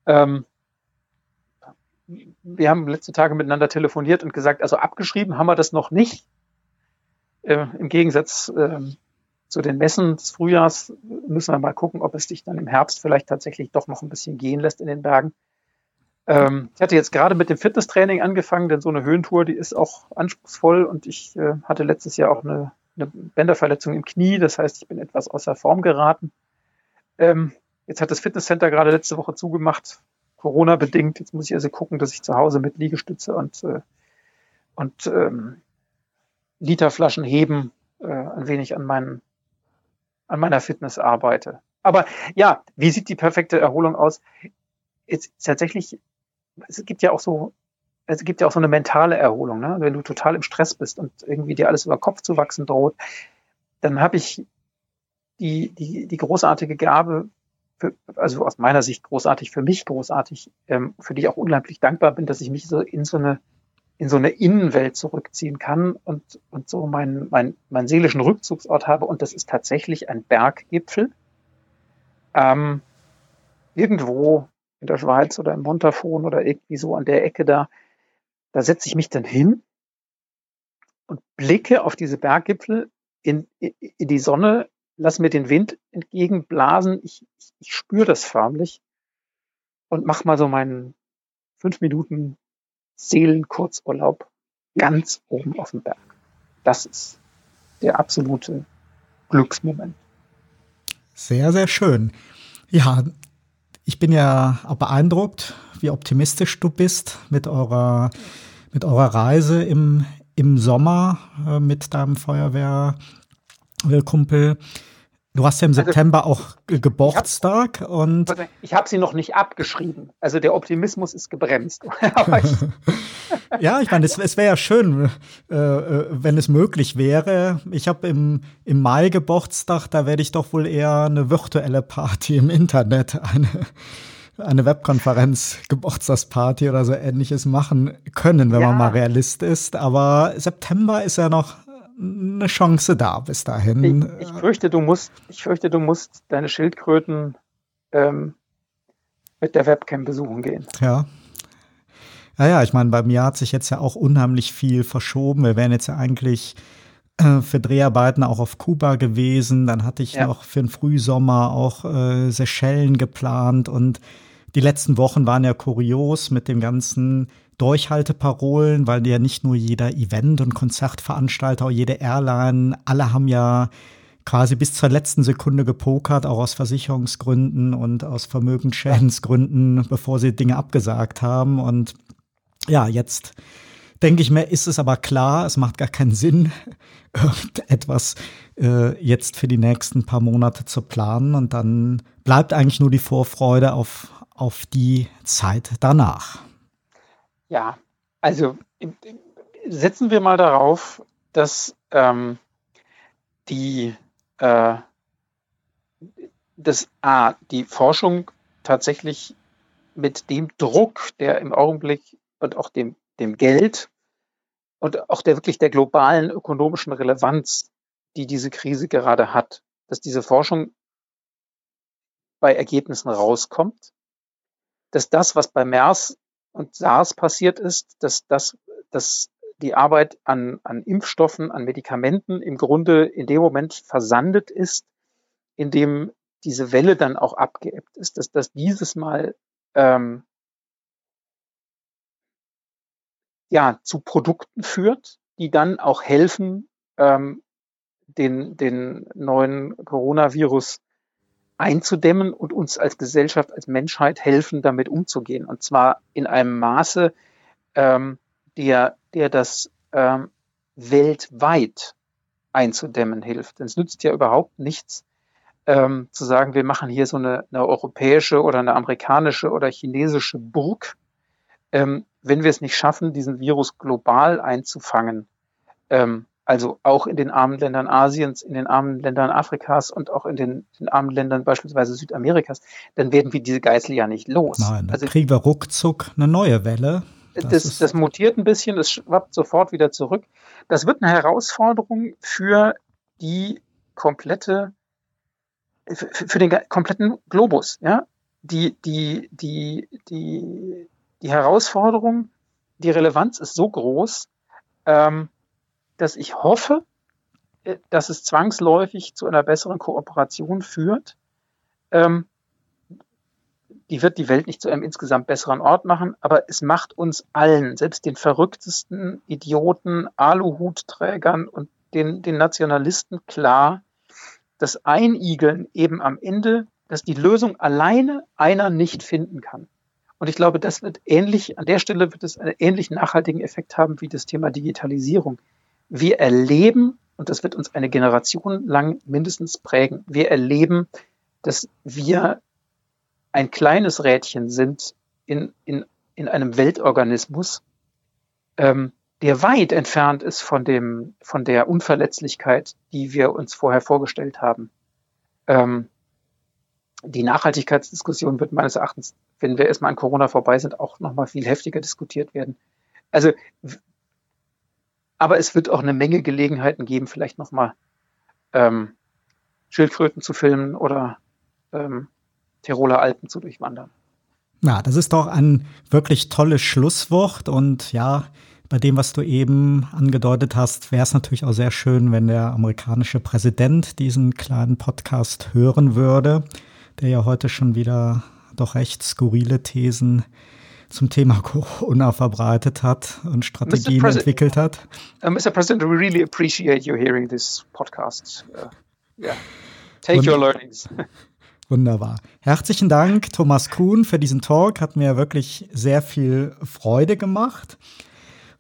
Ähm, wir haben letzte Tage miteinander telefoniert und gesagt, also abgeschrieben haben wir das noch nicht. Äh, Im Gegensatz äh, zu den Messen des Frühjahrs müssen wir mal gucken, ob es dich dann im Herbst vielleicht tatsächlich doch noch ein bisschen gehen lässt in den Bergen. Ähm, ich hatte jetzt gerade mit dem Fitnesstraining angefangen, denn so eine Höhentour, die ist auch anspruchsvoll und ich äh, hatte letztes Jahr auch eine, eine Bänderverletzung im Knie. Das heißt, ich bin etwas außer Form geraten. Ähm, jetzt hat das Fitnesscenter gerade letzte Woche zugemacht, Corona bedingt. Jetzt muss ich also gucken, dass ich zu Hause mit Liegestütze und, äh, und ähm, Literflaschen heben äh, ein wenig an, meinen, an meiner Fitness arbeite. Aber ja, wie sieht die perfekte Erholung aus? Ist tatsächlich, es gibt ja auch so, es gibt ja auch so eine mentale Erholung, ne? wenn du total im Stress bist und irgendwie dir alles über Kopf zu wachsen droht, dann habe ich die, die, die großartige Gabe, für, also aus meiner Sicht großartig, für mich großartig, ähm, für die ich auch unglaublich dankbar bin, dass ich mich so in so eine in so eine Innenwelt zurückziehen kann und, und so meinen, mein, meinen seelischen Rückzugsort habe. Und das ist tatsächlich ein Berggipfel. Ähm, irgendwo in der Schweiz oder im Montafon oder irgendwie so an der Ecke da, da setze ich mich dann hin und blicke auf diese Berggipfel in, in, in die Sonne, lass mir den Wind entgegenblasen. Ich, ich, ich spüre das förmlich und mach mal so meinen fünf Minuten Seelenkurzurlaub ganz oben auf dem Berg. Das ist der absolute Glücksmoment. Sehr, sehr schön. Ja, ich bin ja auch beeindruckt, wie optimistisch du bist mit eurer, mit eurer Reise im, im Sommer äh, mit deinem Feuerwehrkumpel. Du hast ja im also, September auch Geburtstag ich hab, und. Ich habe sie noch nicht abgeschrieben. Also der Optimismus ist gebremst. ja, ich meine, es, es wäre ja schön, äh, äh, wenn es möglich wäre. Ich habe im, im Mai Geburtstag, da werde ich doch wohl eher eine virtuelle Party im Internet, eine, eine Webkonferenz, Geburtstagsparty oder so ähnliches machen können, wenn ja. man mal Realist ist. Aber September ist ja noch eine Chance da bis dahin. Ich, ich, fürchte, du musst, ich fürchte, du musst deine Schildkröten ähm, mit der Webcam besuchen gehen. Ja. Ja, ja, ich meine, bei mir hat sich jetzt ja auch unheimlich viel verschoben. Wir wären jetzt ja eigentlich äh, für Dreharbeiten auch auf Kuba gewesen. Dann hatte ich ja. noch für den Frühsommer auch äh, Seychellen geplant und die letzten Wochen waren ja kurios mit dem ganzen Durchhalteparolen, weil ja nicht nur jeder Event- und Konzertveranstalter, auch jede Airline, alle haben ja quasi bis zur letzten Sekunde gepokert, auch aus Versicherungsgründen und aus Vermögensschädensgründen, bevor sie Dinge abgesagt haben. Und ja, jetzt denke ich mir, ist es aber klar, es macht gar keinen Sinn, irgendetwas äh, jetzt für die nächsten paar Monate zu planen. Und dann bleibt eigentlich nur die Vorfreude auf, auf die Zeit danach. Ja, also setzen wir mal darauf, dass ähm, die äh, dass A, die Forschung tatsächlich mit dem Druck, der im Augenblick und auch dem, dem Geld und auch der wirklich der globalen ökonomischen Relevanz, die diese Krise gerade hat, dass diese Forschung bei Ergebnissen rauskommt, dass das, was bei MERS und SARS passiert ist, dass, dass, dass die Arbeit an, an Impfstoffen, an Medikamenten im Grunde in dem Moment versandet ist, in dem diese Welle dann auch abgeebbt ist, dass das dieses Mal ähm, ja zu Produkten führt, die dann auch helfen, ähm, den, den neuen Coronavirus einzudämmen und uns als Gesellschaft, als Menschheit helfen, damit umzugehen. Und zwar in einem Maße, ähm, der, der das ähm, weltweit einzudämmen hilft. Denn es nützt ja überhaupt nichts, ähm, zu sagen, wir machen hier so eine, eine europäische oder eine amerikanische oder chinesische Burg, ähm, wenn wir es nicht schaffen, diesen Virus global einzufangen. Ähm, also auch in den armen Ländern Asiens, in den armen Ländern Afrikas und auch in den, den armen Ländern beispielsweise Südamerikas, dann werden wir diese Geißel ja nicht los. Nein, dann also, kriegen wir ruckzuck eine neue Welle. Das, das, das mutiert ein bisschen, es schwappt sofort wieder zurück. Das wird eine Herausforderung für die komplette, für, für den kompletten Globus, ja. Die, die, die, die, die Herausforderung, die Relevanz ist so groß, ähm, dass ich hoffe, äh, dass es zwangsläufig zu einer besseren Kooperation führt. Ähm, die wird die Welt nicht zu einem insgesamt besseren Ort machen, aber es macht uns allen, selbst den verrücktesten Idioten, Aluhutträgern und den, den Nationalisten klar, dass Einigeln eben am Ende, dass die Lösung alleine einer nicht finden kann. Und ich glaube, das wird ähnlich, an der Stelle wird es einen ähnlich nachhaltigen Effekt haben wie das Thema Digitalisierung wir erleben, und das wird uns eine Generation lang mindestens prägen, wir erleben, dass wir ein kleines Rädchen sind in, in, in einem Weltorganismus, ähm, der weit entfernt ist von dem, von der Unverletzlichkeit, die wir uns vorher vorgestellt haben. Ähm, die Nachhaltigkeitsdiskussion wird meines Erachtens, wenn wir erstmal an Corona vorbei sind, auch nochmal viel heftiger diskutiert werden. Also aber es wird auch eine Menge Gelegenheiten geben, vielleicht nochmal ähm, Schildkröten zu filmen oder ähm, Tiroler Alpen zu durchwandern. Ja, das ist doch ein wirklich tolles Schlusswort und ja, bei dem, was du eben angedeutet hast, wäre es natürlich auch sehr schön, wenn der amerikanische Präsident diesen kleinen Podcast hören würde, der ja heute schon wieder doch recht skurrile Thesen zum Thema Corona verbreitet hat und Strategien entwickelt hat. Uh, Mr. President, we really appreciate you hearing this podcast. Uh, Ja. Take Wund your learnings. Wunderbar. Herzlichen Dank, Thomas Kuhn, für diesen Talk. Hat mir wirklich sehr viel Freude gemacht.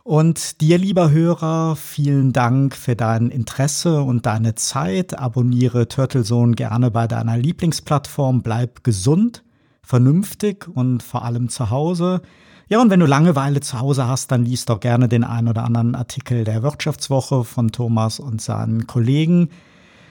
Und dir, lieber Hörer, vielen Dank für dein Interesse und deine Zeit. Abonniere Turtlezone gerne bei deiner Lieblingsplattform. Bleib gesund, vernünftig und vor allem zu Hause. Ja, und wenn du Langeweile zu Hause hast, dann liest doch gerne den einen oder anderen Artikel der Wirtschaftswoche von Thomas und seinen Kollegen.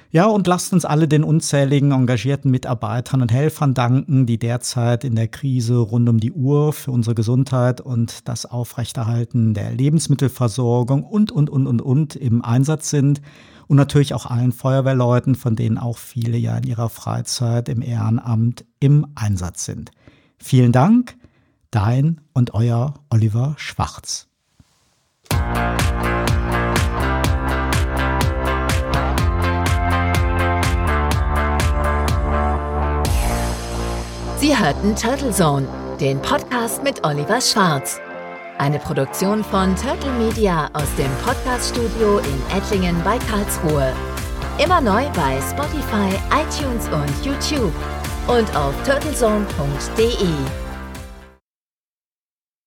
Ja, und lasst uns alle den unzähligen engagierten Mitarbeitern und Helfern danken, die derzeit in der Krise rund um die Uhr für unsere Gesundheit und das Aufrechterhalten der Lebensmittelversorgung und, und, und, und, und im Einsatz sind. Und natürlich auch allen Feuerwehrleuten, von denen auch viele ja in ihrer Freizeit im Ehrenamt im Einsatz sind. Vielen Dank, dein und euer Oliver Schwarz. Sie hörten Turtle Zone, den Podcast mit Oliver Schwarz. Eine Produktion von Turtle Media aus dem Podcaststudio in Ettlingen bei Karlsruhe. Immer neu bei Spotify, iTunes und YouTube und auf turtlezone.de.